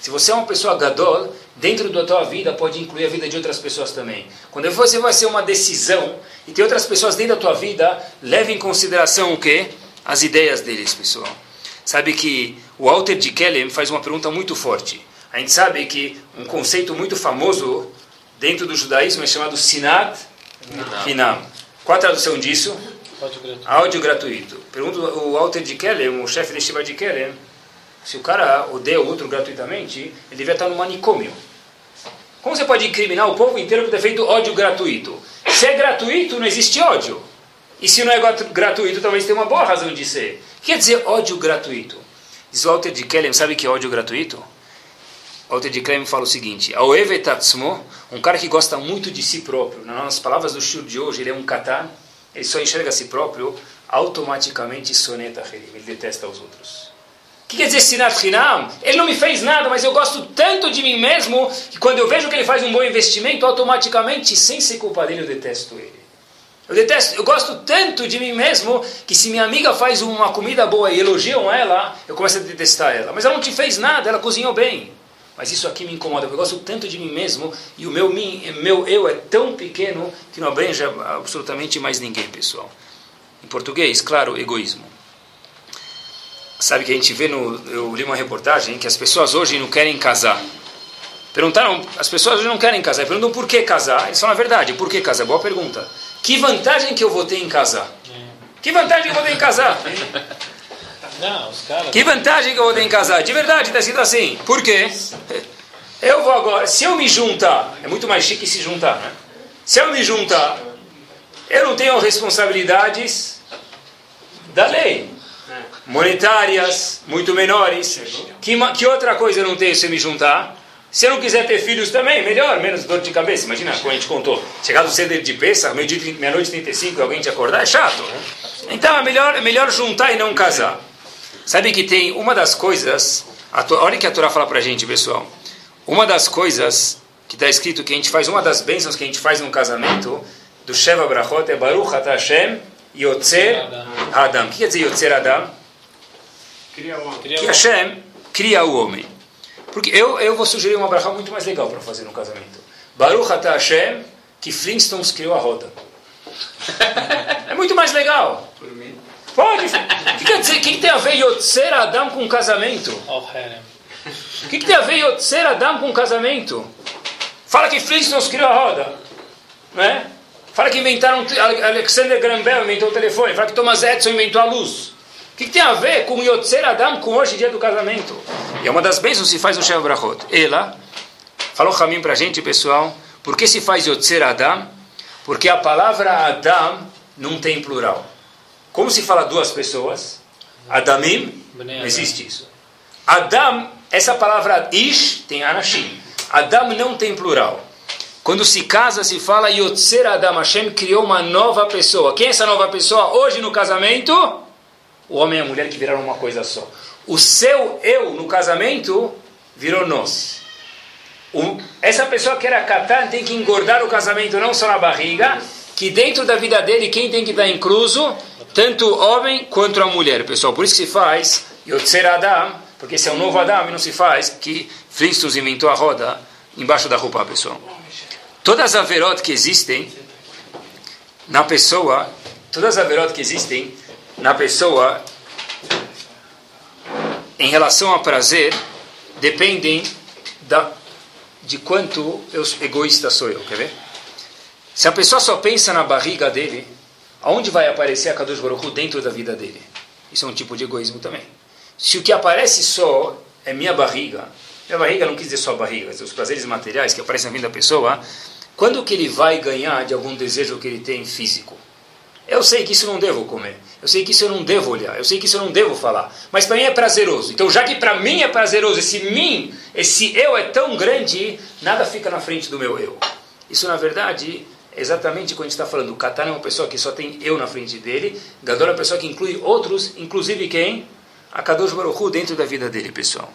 Se você é uma pessoa gadol, dentro da tua vida pode incluir a vida de outras pessoas também. Quando você vai ser uma decisão e tem outras pessoas dentro da tua vida, leve em consideração o quê? As ideias deles, pessoal. Sabe que o Walter de Kellem faz uma pergunta muito forte. A gente sabe que um conceito muito famoso dentro do judaísmo é chamado Sinat Hinam. Qual a tradução disso? Áudio gratuito. Áudio gratuito. Pergunta o Walter de Kellem, o chefe de Shiva de Kellem, se o cara odeia o outro gratuitamente, ele devia estar no manicômio. Como você pode incriminar o povo inteiro por ter feito ódio gratuito? Se é gratuito, não existe ódio. E se não é gratuito, talvez tenha uma boa razão de ser. Que quer dizer ódio gratuito? Diz Walter de Kellem, sabe que é ódio gratuito? Walter de Kellem fala o seguinte: Aoevetatsmo, um cara que gosta muito de si próprio, nas palavras do Shur de hoje, ele é um katan, ele só enxerga a si próprio, automaticamente soneta ele detesta os outros. O que quer dizer sinat hinam? Ele não me fez nada, mas eu gosto tanto de mim mesmo que quando eu vejo que ele faz um bom investimento, automaticamente, sem ser culpa dele, eu detesto ele. Eu detesto, eu gosto tanto de mim mesmo que se minha amiga faz uma comida boa e elogiam ela, eu começo a detestar ela. Mas ela não te fez nada, ela cozinhou bem. Mas isso aqui me incomoda, porque eu gosto tanto de mim mesmo e o meu, meu eu é tão pequeno que não abrange absolutamente mais ninguém, pessoal. Em português, claro, egoísmo. Sabe que a gente vê no. Eu li uma reportagem que as pessoas hoje não querem casar. Perguntaram, as pessoas hoje não querem casar. Perguntam por que casar. Eles falam a verdade, por que casar? Boa pergunta. Que vantagem que eu vou ter em casar? Que vantagem que eu vou ter em casar? Não, os caras... Que vantagem que eu vou ter em casar? De verdade, está escrito assim. Por quê? Eu vou agora, se eu me juntar, é muito mais chique se juntar, né? Se eu me juntar Eu não tenho responsabilidades da lei. Monetárias, muito menores. Que, que outra coisa eu não tenho se me juntar? Se eu não quiser ter filhos também, melhor, menos dor de cabeça. Imagina, como a gente contou, chegar do cedo de peça, meia-noite e 35, alguém te acordar, é chato. Então é melhor, é melhor juntar e não casar. Sabe que tem uma das coisas, a, olha que a Torá fala pra gente, pessoal. Uma das coisas que está escrito que a gente faz, uma das bênçãos que a gente faz no casamento, do Sheva Brachot, é Baruch Hashem Yotzer Adam. O que quer dizer Yotzer Adam? Cria o homem. Que Hashem cria o homem. Porque eu, eu vou sugerir uma brachá muito mais legal para fazer no casamento. Baruch Hashem, que Flintstones criou a roda. é muito mais legal. Por mim. Pode. O que quer dizer? O que, tem a ver Yotzer Adam com casamento? O que, tem a ver Yotzer Adam com casamento? Fala que Flintstones criou a roda. Não é? Fala que inventaram. Alexander Graham Bell inventou o telefone. Fala que Thomas Edison inventou a luz. O que, que tem a ver com Yotzer Adam com hoje dia do casamento? E é uma das bênçãos que se faz no Shev Brachot. Ela falou Ramim para a gente, pessoal. Por que se faz Yotzer Adam? Porque a palavra Adam não tem plural. Como se fala duas pessoas? Adamim, não existe isso. Adam, essa palavra Ish tem Anashim. Adam não tem plural. Quando se casa, se fala Yotzer Adam. Hashem criou uma nova pessoa. Quem é essa nova pessoa? Hoje no casamento, o homem e a mulher que viraram uma coisa só. O seu eu no casamento virou nós. O, essa pessoa que era Catan tem que engordar o casamento não só na barriga, que dentro da vida dele quem tem que estar incluso? Tanto o homem quanto a mulher, pessoal. Por isso que se faz Yotzer Adam, porque esse é o novo Adam e não se faz que Flintstones inventou a roda embaixo da roupa, pessoal. Todas as averot que existem na pessoa, todas as averot que existem na pessoa em relação ao prazer dependem da, de quanto eu, egoísta sou eu, quer ver? Se a pessoa só pensa na barriga dele, aonde vai aparecer a Kadosh Baruch dentro da vida dele? Isso é um tipo de egoísmo também. Se o que aparece só é minha barriga, minha barriga não quis dizer só a barriga, os prazeres materiais que aparecem na vida da pessoa, quando que ele vai ganhar de algum desejo que ele tem físico? Eu sei que isso não devo comer. Eu sei que isso eu não devo olhar. Eu sei que isso eu não devo falar. Mas para mim é prazeroso. Então, já que para mim é prazeroso, esse mim, esse eu é tão grande, nada fica na frente do meu eu. Isso, na verdade, é exatamente quando a gente está falando. O Katana é uma pessoa que só tem eu na frente dele. Gadol é uma pessoa que inclui outros, inclusive quem? A Kadosh Baruch dentro da vida dele, pessoal.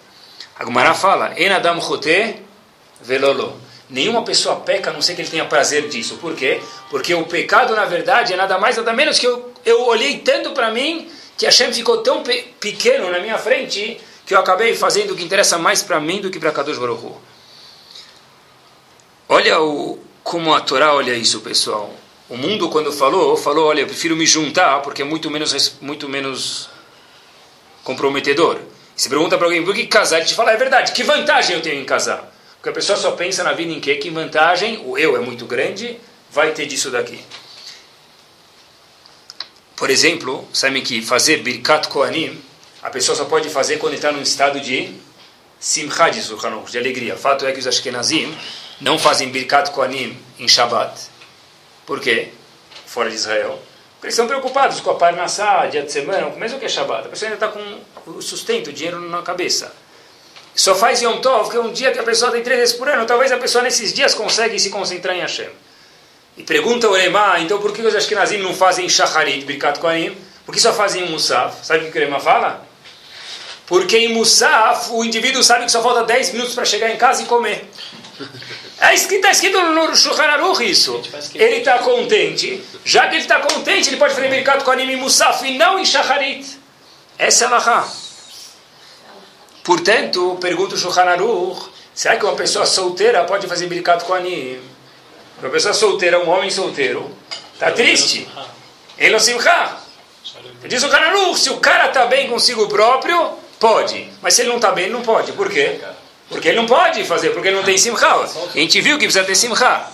A Gumara fala, En Adam Chote Velolo. Nenhuma pessoa peca a não ser que ele tenha prazer disso. Por quê? Porque o pecado, na verdade, é nada mais, nada menos que eu, eu olhei tanto para mim que Hashem ficou tão pe pequeno na minha frente que eu acabei fazendo o que interessa mais para mim do que para Kadosh Baruch Hu. Olha o, como a Torá olha isso, pessoal. O mundo, quando falou, falou, olha, eu prefiro me juntar porque é muito menos, muito menos comprometedor. Se pergunta para alguém, por que casar? Ele te fala, é verdade, que vantagem eu tenho em casar? Porque a pessoa só pensa na vida em quê? Que vantagem, o eu é muito grande, vai ter disso daqui. Por exemplo, sabem que fazer Birkat Kohanim, a pessoa só pode fazer quando está num estado de Simcha, Hanukkah, de alegria. Fato é que os Ashkenazim não fazem Birkat Kohanim em Shabbat. Por quê? Fora de Israel. Porque eles estão preocupados com a Parnassá, dia de semana, mesmo que é Shabbat. A pessoa ainda está com o sustento, o dinheiro na cabeça. Só faz Yom Tov, que é um dia que a pessoa tem três vezes por ano. Talvez a pessoa nesses dias consegue se concentrar em Hashem. E pergunta o Rema, então por que os Ashkenazim não fazem Shacharit, Birkat Kohanim? Por que só fazem Musaf? Sabe o que o Rema fala? Porque em Musaf o indivíduo sabe que só falta 10 minutos para chegar em casa e comer. É está escrito no Shulchan Aruch isso. Ele está contente. Já que ele está contente, ele pode fazer Birkat Kohanim em Musaf e não em Shacharit. Essa é a Lahá. Portanto, pergunta o Shulchan Aruch, será que uma pessoa solteira pode fazer Birkat Kohanim? Uma pessoa solteira, um homem solteiro, está triste. Ele não simcha. Diz o Shulchan se o cara está bem consigo próprio, pode. Mas se ele não está bem, não pode. Por quê? Porque ele não pode fazer, porque ele não tem simcha. A gente viu que precisa ter simcha.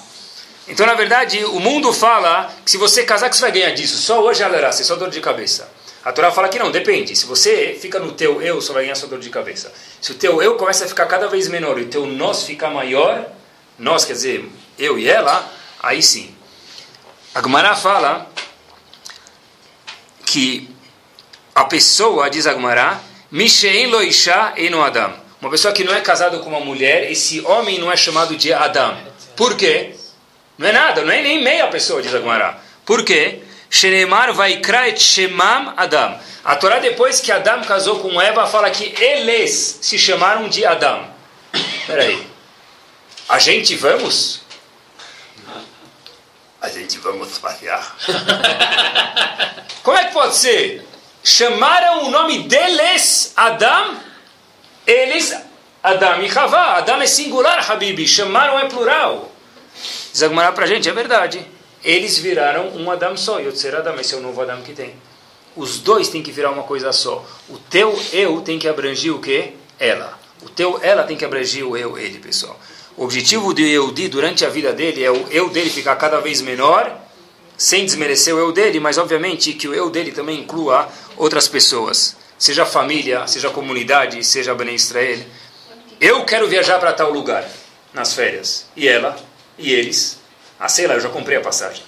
Então, na verdade, o mundo fala que se você casar, que você vai ganhar disso. Só hoje é só dor de cabeça. A Torá fala que não, depende. Se você fica no teu eu, só vai ganhar sua dor de cabeça. Se o teu eu começa a ficar cada vez menor e o teu nós ficar maior, nós quer dizer eu e ela, aí sim. A Gemara fala que a pessoa, diz a Gemara, Mishein lo isha no Adam. Uma pessoa que não é casada com uma mulher, esse homem não é chamado de Adam. Por quê? Não é nada, não é nem meia pessoa, diz a Gemara. Por quê? Shenemar vaikra et shemam Adam. A Torá, depois que Adam casou com Eva, fala que eles se chamaram de Adam. Espera aí. A gente vamos? A gente vamos passear. Como é que pode ser? Chamaram o nome deles Adam? Eles, Adam e Havá. Adam é singular, Habibi. Chamaram é plural. Diz para a gente, é verdade. Eles viraram um Adam só. Yotzer Adam, esse é o novo Adam que tem. Os dois têm que virar uma coisa só. O teu eu tem que abranger o quê? Ela. O teu ela tem que abranger o eu, ele, pessoal. O objetivo do Eudi durante a vida dele é o eu dele ficar cada vez menor, sem desmerecer o eu dele, mas obviamente que o eu dele também inclua outras pessoas. Seja família, seja comunidade, seja Bnei Israel. Eu quero viajar para tal lugar, nas férias. E ela? E eles? Ah, sei lá, eu já comprei a passagem.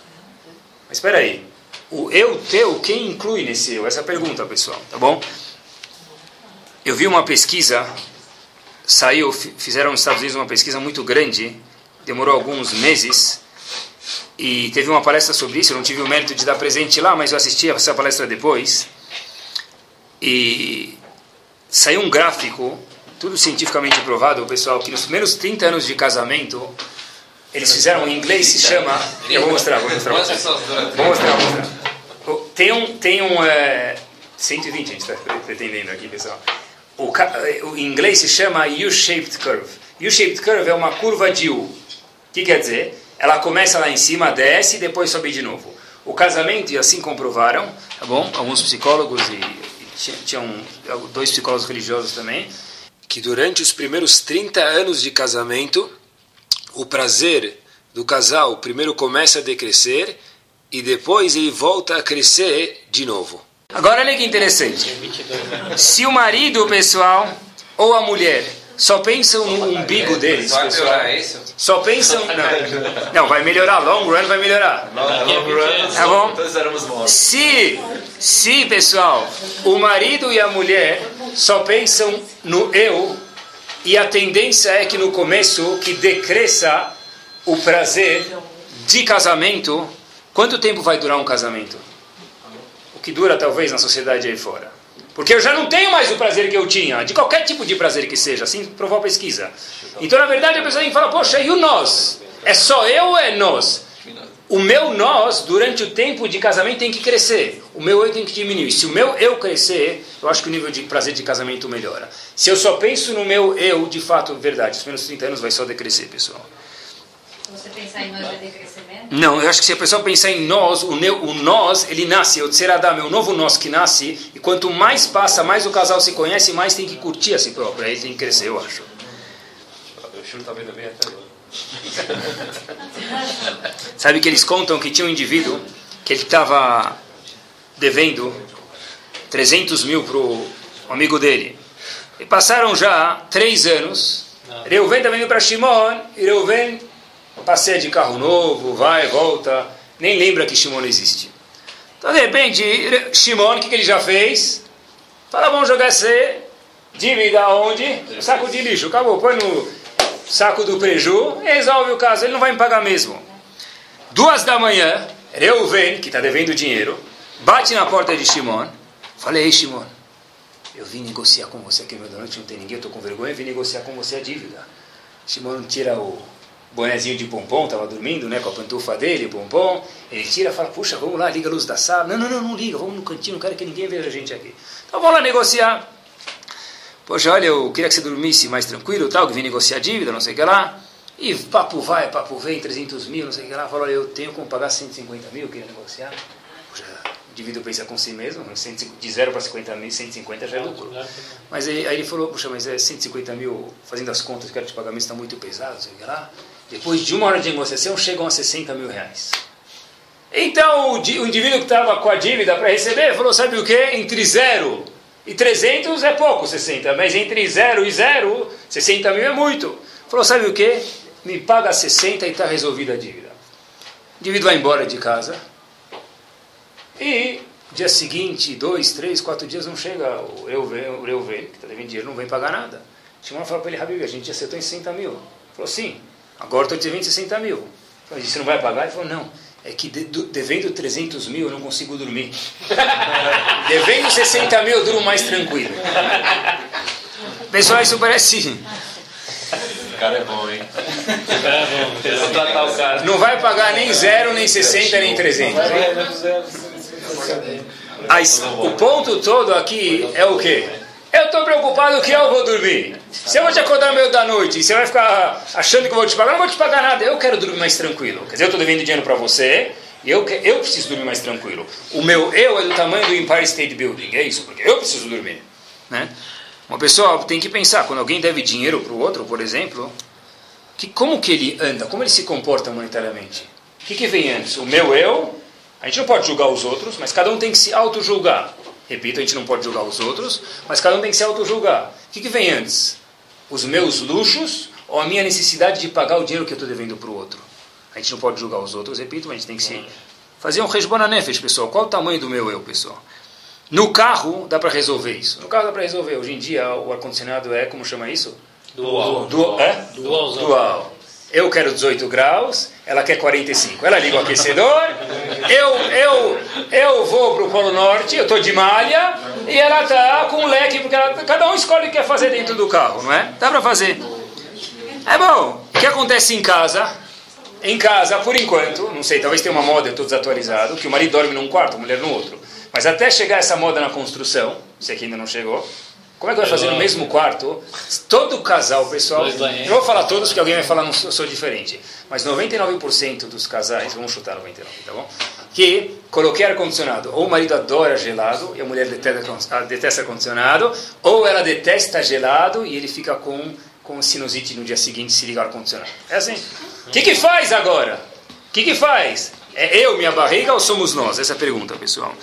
Mas espera aí. O eu teu, quem inclui nesse eu? Essa é pergunta, pessoal, tá bom? Eu vi uma pesquisa, saiu, fizeram nos Estados Unidos uma pesquisa muito grande, demorou alguns meses, e teve uma palestra sobre isso. Eu não tive o mérito de dar presente lá, mas eu assisti essa palestra depois. E saiu um gráfico, tudo cientificamente provado, pessoal, que nos primeiros 30 anos de casamento, eles fizeram em inglês, se chama. Eu vou mostrar, vou mostrar. Vou mostrar, vou mostrar. Tem um. Tem um é, 120 a gente está pretendendo aqui, pessoal. O, o, em inglês se chama U-shaped curve. U-shaped curve é uma curva de U. O que quer dizer? Ela começa lá em cima, desce e depois sobe de novo. O casamento, e assim comprovaram, tá bom? Alguns psicólogos e, e tinham dois psicólogos religiosos também, que durante os primeiros 30 anos de casamento, o prazer do casal primeiro começa a decrescer e depois ele volta a crescer de novo. Agora olha que interessante. Se o marido, pessoal, ou a mulher só pensam no umbigo deles, pessoal. Só pensam. Não, não, vai melhorar. Long run vai melhorar. Long run. Tá bom? Se, se, pessoal, o marido e a mulher só pensam no eu, e a tendência é que no começo que decresça o prazer de casamento, quanto tempo vai durar um casamento? O que dura talvez na sociedade aí fora. Porque eu já não tenho mais o prazer que eu tinha, de qualquer tipo de prazer que seja, assim provou a pesquisa. Então, na verdade, a pessoa tem que falar, poxa, e o nós? É só eu ou é nós? O meu nós, durante o tempo de casamento, tem que crescer. O meu eu tem que diminuir. Se o meu eu crescer, eu acho que o nível de prazer de casamento melhora. Se eu só penso no meu eu, de fato, verdade, os menos 30 anos vai só decrescer, pessoal. Você pensar em nós vai decrescer mesmo? Não, eu acho que se a pessoa pensar em nós, o, neo, o nós, ele nasce, o Tseradam é o novo nós que nasce, e quanto mais passa, mais o casal se conhece, mais tem que curtir a si próprio. Aí tem que crescer, eu acho. O Churo está vendo bem até agora. Sabe que eles contam que tinha um indivíduo que ele estava devendo 300 mil para o amigo dele. E passaram já três anos. Reuven está vindo para Shimon e Reuven passeia de carro novo, vai, volta, nem lembra que Shimon existe. Então, de repente, Shimon, o que, que ele já fez? Fala, vamos jogar essa dívida onde? saco de lixo. Acabou, põe no saco do preju, resolve o caso, ele não vai me pagar mesmo. Duas da manhã, Reuven, que está devendo dinheiro, bate na porta de Shimon. Falei, ei Shimon, eu vim negociar com você aqui no noite, não tem ninguém, eu estou com vergonha, vim negociar com você a dívida. Shimon tira o bonezinho de pompom, estava dormindo né, com a pantufa dele, pompom. Ele tira fala, puxa, vamos lá, liga a luz da sala. Não, não, não, não liga, vamos no cantinho, não quero que ninguém veja a gente aqui. Então vamos lá negociar. Poxa, olha, eu queria que você dormisse mais tranquilo, tal, que vim negociar dívida, não sei o que lá. E papo vai, papo vem, 300 mil, não sei o que lá. Fala, olha, eu tenho como pagar 150 mil, queria negociar. Poxa, o indivíduo pensa com si mesmo, de 0 para 50 mil, 150 já é lucro. Mas aí, aí ele falou, puxa, mas é 150 mil, fazendo as contas, quero te pagar, mas está muito pesado, sei o que lá. Depois de uma hora de negociação, chegam a 60 mil reais. Então, o, o indivíduo que estava com a dívida para receber falou: sabe o que? Entre zero e 300 é pouco, 60. Mas entre zero e zero, 60 mil é muito. Falou: sabe o que? Me paga 60 e está resolvida a dívida. indivíduo vai embora de casa e dia seguinte, dois, três, quatro dias não chega o Reuven, que está devendo dinheiro, não vem pagar nada. Shimon falou para ele, Habib, a gente acertou em 60 mil. Ele falou, sim, agora estou te devendo 60 mil. Falei, você não vai pagar? Ele falou, não, é que devendo 300 mil eu não consigo dormir. devendo 60 mil eu durmo mais tranquilo. Pessoal, isso parece... O cara é bom, hein? O cara é bom. Não vai pagar nem zero, nem 60, nem 300. Mas o ponto todo aqui é o quê? Eu estou preocupado que eu vou dormir. Se eu vou te acordar no meio da noite e você vai ficar achando que eu vou te pagar, não vou te pagar nada. Eu quero dormir mais tranquilo. Quer dizer, eu estou devendo dinheiro para você eu, eu preciso dormir mais tranquilo. O meu eu é do tamanho do Empire State Building. É isso, porque eu preciso dormir. Né? Uma pessoa tem que pensar, quando alguém deve dinheiro para o outro, por exemplo, que como que ele anda, como ele se comporta monetariamente. O que, que vem antes? O meu eu? A gente não pode julgar os outros, mas cada um tem que se auto-julgar. Repito, a gente não pode julgar os outros, mas cada um tem que se auto-julgar. O que, que vem antes? Os meus luxos ou a minha necessidade de pagar o dinheiro que eu estou devendo para o outro? A gente não pode julgar os outros, repito, mas a gente tem que se fazer um resbona nefesh, pessoal. Qual o tamanho do meu eu, pessoal? No carro dá para resolver isso. No carro dá para resolver. Hoje em dia o ar-condicionado é, como chama isso? Dual. Dual. É? Dual. Dual. Eu quero 18 graus, ela quer 45. Ela liga o aquecedor, eu, eu, eu vou para o Polo Norte, eu estou de malha, e ela está com um leque, porque ela, cada um escolhe o que quer fazer dentro do carro, não é? Dá para fazer. É bom. O que acontece em casa? Em casa, por enquanto, não sei, talvez tenha uma moda, eu estou desatualizado, que o marido dorme num quarto, a mulher no outro. Mas até chegar essa moda na construção, se aqui ainda não chegou, como é que vai fazer no mesmo quarto? Todo casal, pessoal. Não vou falar todos, porque alguém vai falar, não sou, sou diferente. Mas 99% dos casais, vamos chutar 99, tá bom? Que coloquei ar-condicionado. Ou o marido adora gelado e a mulher detesta, detesta ar-condicionado, ou ela detesta gelado e ele fica com, com sinusite no dia seguinte se ligar ar-condicionado. É assim. O que, que faz agora? O que, que faz? É eu, minha barriga ou somos nós? Essa é a pergunta, pessoal.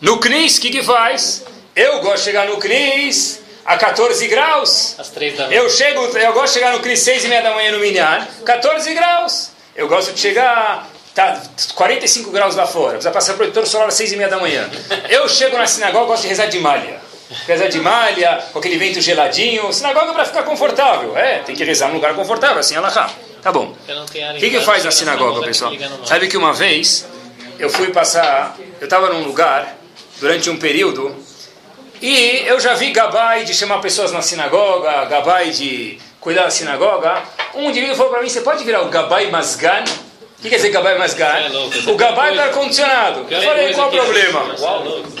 No CNIS, o que, que faz? Eu gosto de chegar no CRIS a 14 graus. Às 3 da manhã. Eu, chego, eu gosto de chegar no CRIS 6 e meia da manhã no Minyan, 14 graus. Eu gosto de chegar, tá 45 graus lá fora, precisa passar protetor solar às 6 e meia da manhã. Eu chego na sinagoga, gosto de rezar de malha. Rezar de malha, com aquele vento geladinho. Sinagoga é para ficar confortável. É, tem que rezar num lugar confortável, assim, Alahá. Tá bom. O que, que faz na sinagoga, pessoal? Sabe que uma vez eu fui passar, eu estava num lugar durante um período e eu já vi Gabai de chamar pessoas na sinagoga, Gabai de cuidar da sinagoga. Um indivíduo falou para mim: você pode virar o Gabai Masgan? O que quer dizer Gabai Masgan? É o Gabai está ar-condicionado. Eu falei: qual o problema?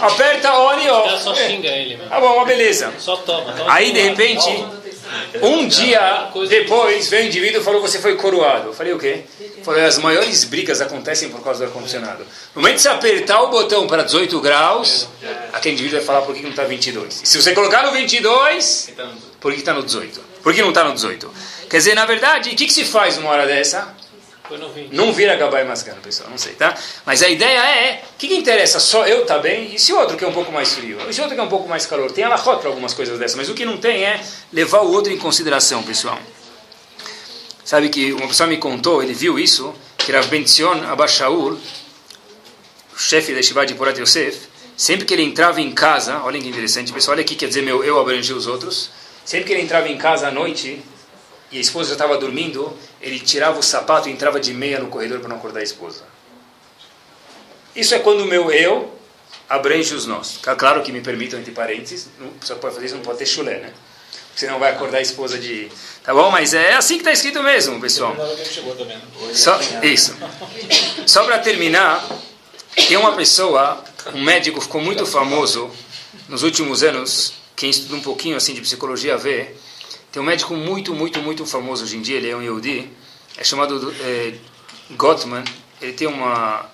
Aperta on e off. Só xinga ele. Tá bom, uma beleza. Só toma Aí de repente. Um dia depois veio um indivíduo e falou: Você foi coroado. Eu falei: O quê? Falei: As maiores brigas acontecem por causa do ar-condicionado. No momento de você apertar o botão para 18 graus, aquele indivíduo vai falar por que não está 22. E se você colocar no 22, por que está no 18? Por que não está no 18? Quer dizer, na verdade, o que, que se faz numa hora dessa? Não vira Gabai Mascano, pessoal, não sei, tá? Mas a ideia é, o que, que, interessa? Só eu tá bem? E se o outro que é um pouco mais frio? E se o outro que é um pouco mais calor? Tem alahot para algumas coisas dessas, mas o que não tem é levar o outro em consideração, pessoal. Sabe que uma pessoa me contou, ele viu isso, que Rav Benzion Abashaul, chefe da Yeshiva de Porat Yosef, sempre que ele entrava em casa, olha que interessante, pessoal, olha aqui, quer dizer, meu eu abranger os outros, sempre que ele entrava em casa à noite, e a esposa já estava dormindo, ele tirava o sapato e entrava de meia no corredor para não acordar a esposa. Isso é quando o meu eu abrange os nós. Claro que me permitam, entre parênteses, só pode fazer isso, não pode ter chulé, né? Você não vai acordar a esposa de... Tá bom? Mas é assim que está escrito mesmo, pessoal. Só, isso. Só para terminar, tem uma pessoa, um médico ficou muito famoso nos últimos anos, quem estuda um pouquinho assim de psicologia vê, tem um médico muito, muito, muito famoso hoje em dia, ele é um Yehudi, é chamado é, Gottman, ele tem uma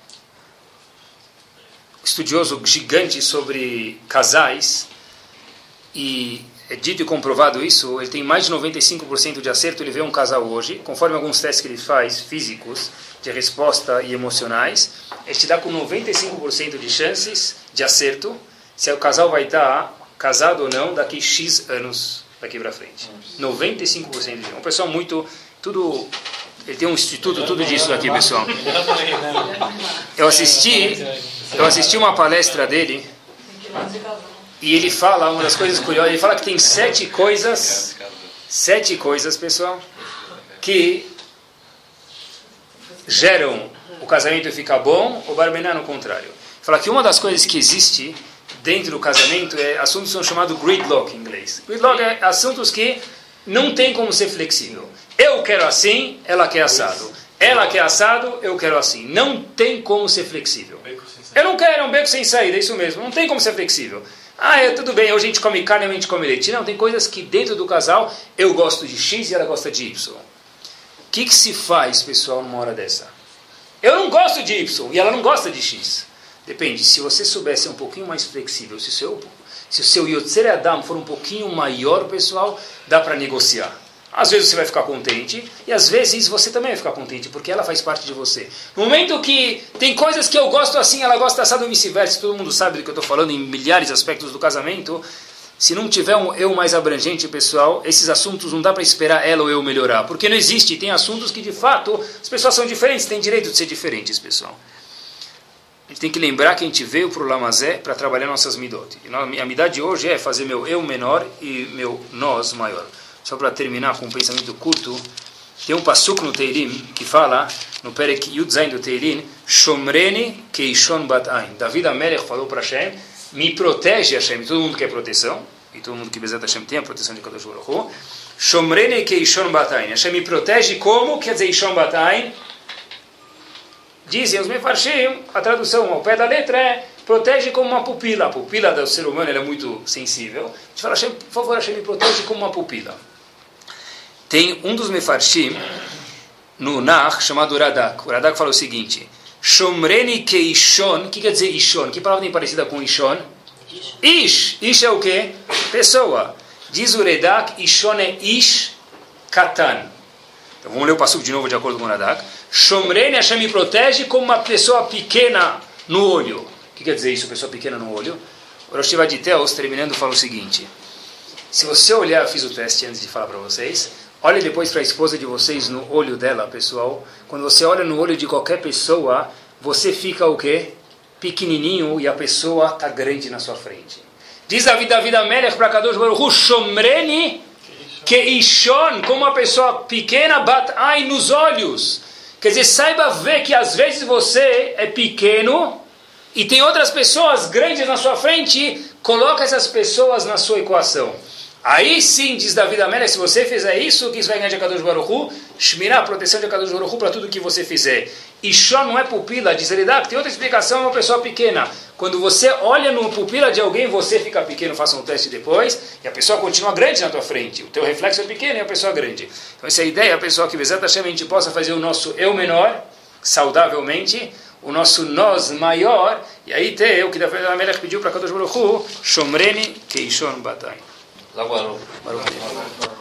estudioso gigante sobre casais e é dito e comprovado isso, ele tem mais de 95% de acerto, ele vê um casal hoje, conforme alguns testes que ele faz, físicos, de resposta e emocionais, ele te dá com 95% de chances de acerto se o casal vai estar casado ou não daqui X anos daqui para frente. 95% de um pessoal muito tudo Ele tem um instituto, tudo disso aqui, pessoal. Eu assisti, eu assisti uma palestra dele e ele fala, uma das coisas curiosas, ele fala que tem sete coisas, sete coisas, pessoal, que geram o casamento ficar bom, o barbená no contrário. Fala que uma das coisas que existe dentro do casamento é assuntos são chamados gridlock em inglês. Gridlock é assuntos que não tem como ser flexível. Eu quero assim, ela quer assado. Ela quer assado, eu quero assim. Não tem como ser flexível. Eu não quero um beco sem saída, é isso mesmo. Não tem como ser flexível. Ah, é, tudo bem, hoje a gente come carne, a gente come leite. Não, tem coisas que dentro do casal eu gosto de X e ela gosta de Y. O que, que se faz, pessoal, numa hora dessa? Eu não gosto de Y e ela não gosta de X. Depende, se você soubesse ser um pouquinho mais flexível, se o seu, se o seu Yotzer Adam for um pouquinho maior, pessoal, dá para negociar. Às vezes você vai ficar contente e às vezes você também vai ficar contente porque ela faz parte de você. No momento que tem coisas que eu gosto assim, ela gosta assado e vice-versa, todo mundo sabe do que eu estou falando em milhares de aspectos do casamento. Se não tiver um eu mais abrangente, pessoal, esses assuntos não dá para esperar ela ou eu melhorar, porque não existe. Tem assuntos que de fato as pessoas são diferentes, têm direito de ser diferentes, pessoal. A gente tem que lembrar que a gente veio para o Lamazé para trabalhar nossas midot. E a minha de hoje é fazer meu eu menor e meu nós maior só para terminar com um pensamento curto, tem um passuco no Teirim que fala, no Perek Yudzain do Teirim, Shomreni Keishon Batayn. David Amelech falou para Hashem, me protege Hashem, todo mundo quer proteção, e todo mundo que Bezat Hashem tem a proteção de Kadosh Baruch Hu. Shomreni Keishon Batayn. Hashem me protege como? Quer dizer, Ishon Batayn. Dizem os Mefarshim, a tradução ao pé da letra é protege como uma pupila. A pupila do ser humano é muito sensível. A gente fala, por favor, Hashem me protege como uma pupila. Tem um dos mefarshim no Nar chamado Radak. O Radak fala o seguinte: Shomreni keishon. O que quer dizer ishon? Que palavra tem parecida com ishon? Ish. Ish é o quê? Pessoa. Diz o Radak: ishon é ish katan. Então vamos ler o passo de novo de acordo com o Radak. Shomreni Hashem me protege como uma pessoa pequena no olho. O que quer dizer isso, pessoa pequena no olho? O Rosh Teos, terminando, fala o seguinte. Se você olhar, fiz o teste antes de falar para vocês. Olhe depois para a esposa de vocês no olho dela, pessoal. Quando você olha no olho de qualquer pessoa, você fica o quê? Pequenininho e a pessoa está grande na sua frente. Diz a vida vida Melech para Kadosh Baruch Shomreni que Ishon, como uma pessoa pequena, bat ai nos olhos. Quer dizer, saiba ver que às vezes você é pequeno e tem outras pessoas grandes na sua frente, coloca essas pessoas na sua equação. Aí sim, diz Davi Amélia, se você fizer isso, que isso vai ganhar de Akadosh Baruchu, Shmirá, proteção de Akadosh Baruchu para tudo que você fizer. Shon não é pupila, diz ele, dá, tem outra explicação, é uma pessoa pequena. Quando você olha no pupila de alguém, você fica pequeno, faça um teste depois, e a pessoa continua grande na tua frente. O teu reflexo é pequeno e a pessoa grande. Então essa é a ideia, a pessoa que Hashem, a gente possa fazer o nosso eu menor, saudavelmente, o nosso nós maior, e aí tem o que Davi Amélia pediu para Kadosh Baruchu, Shomreni Keishon Batay. Lá, Baruch. Baruch.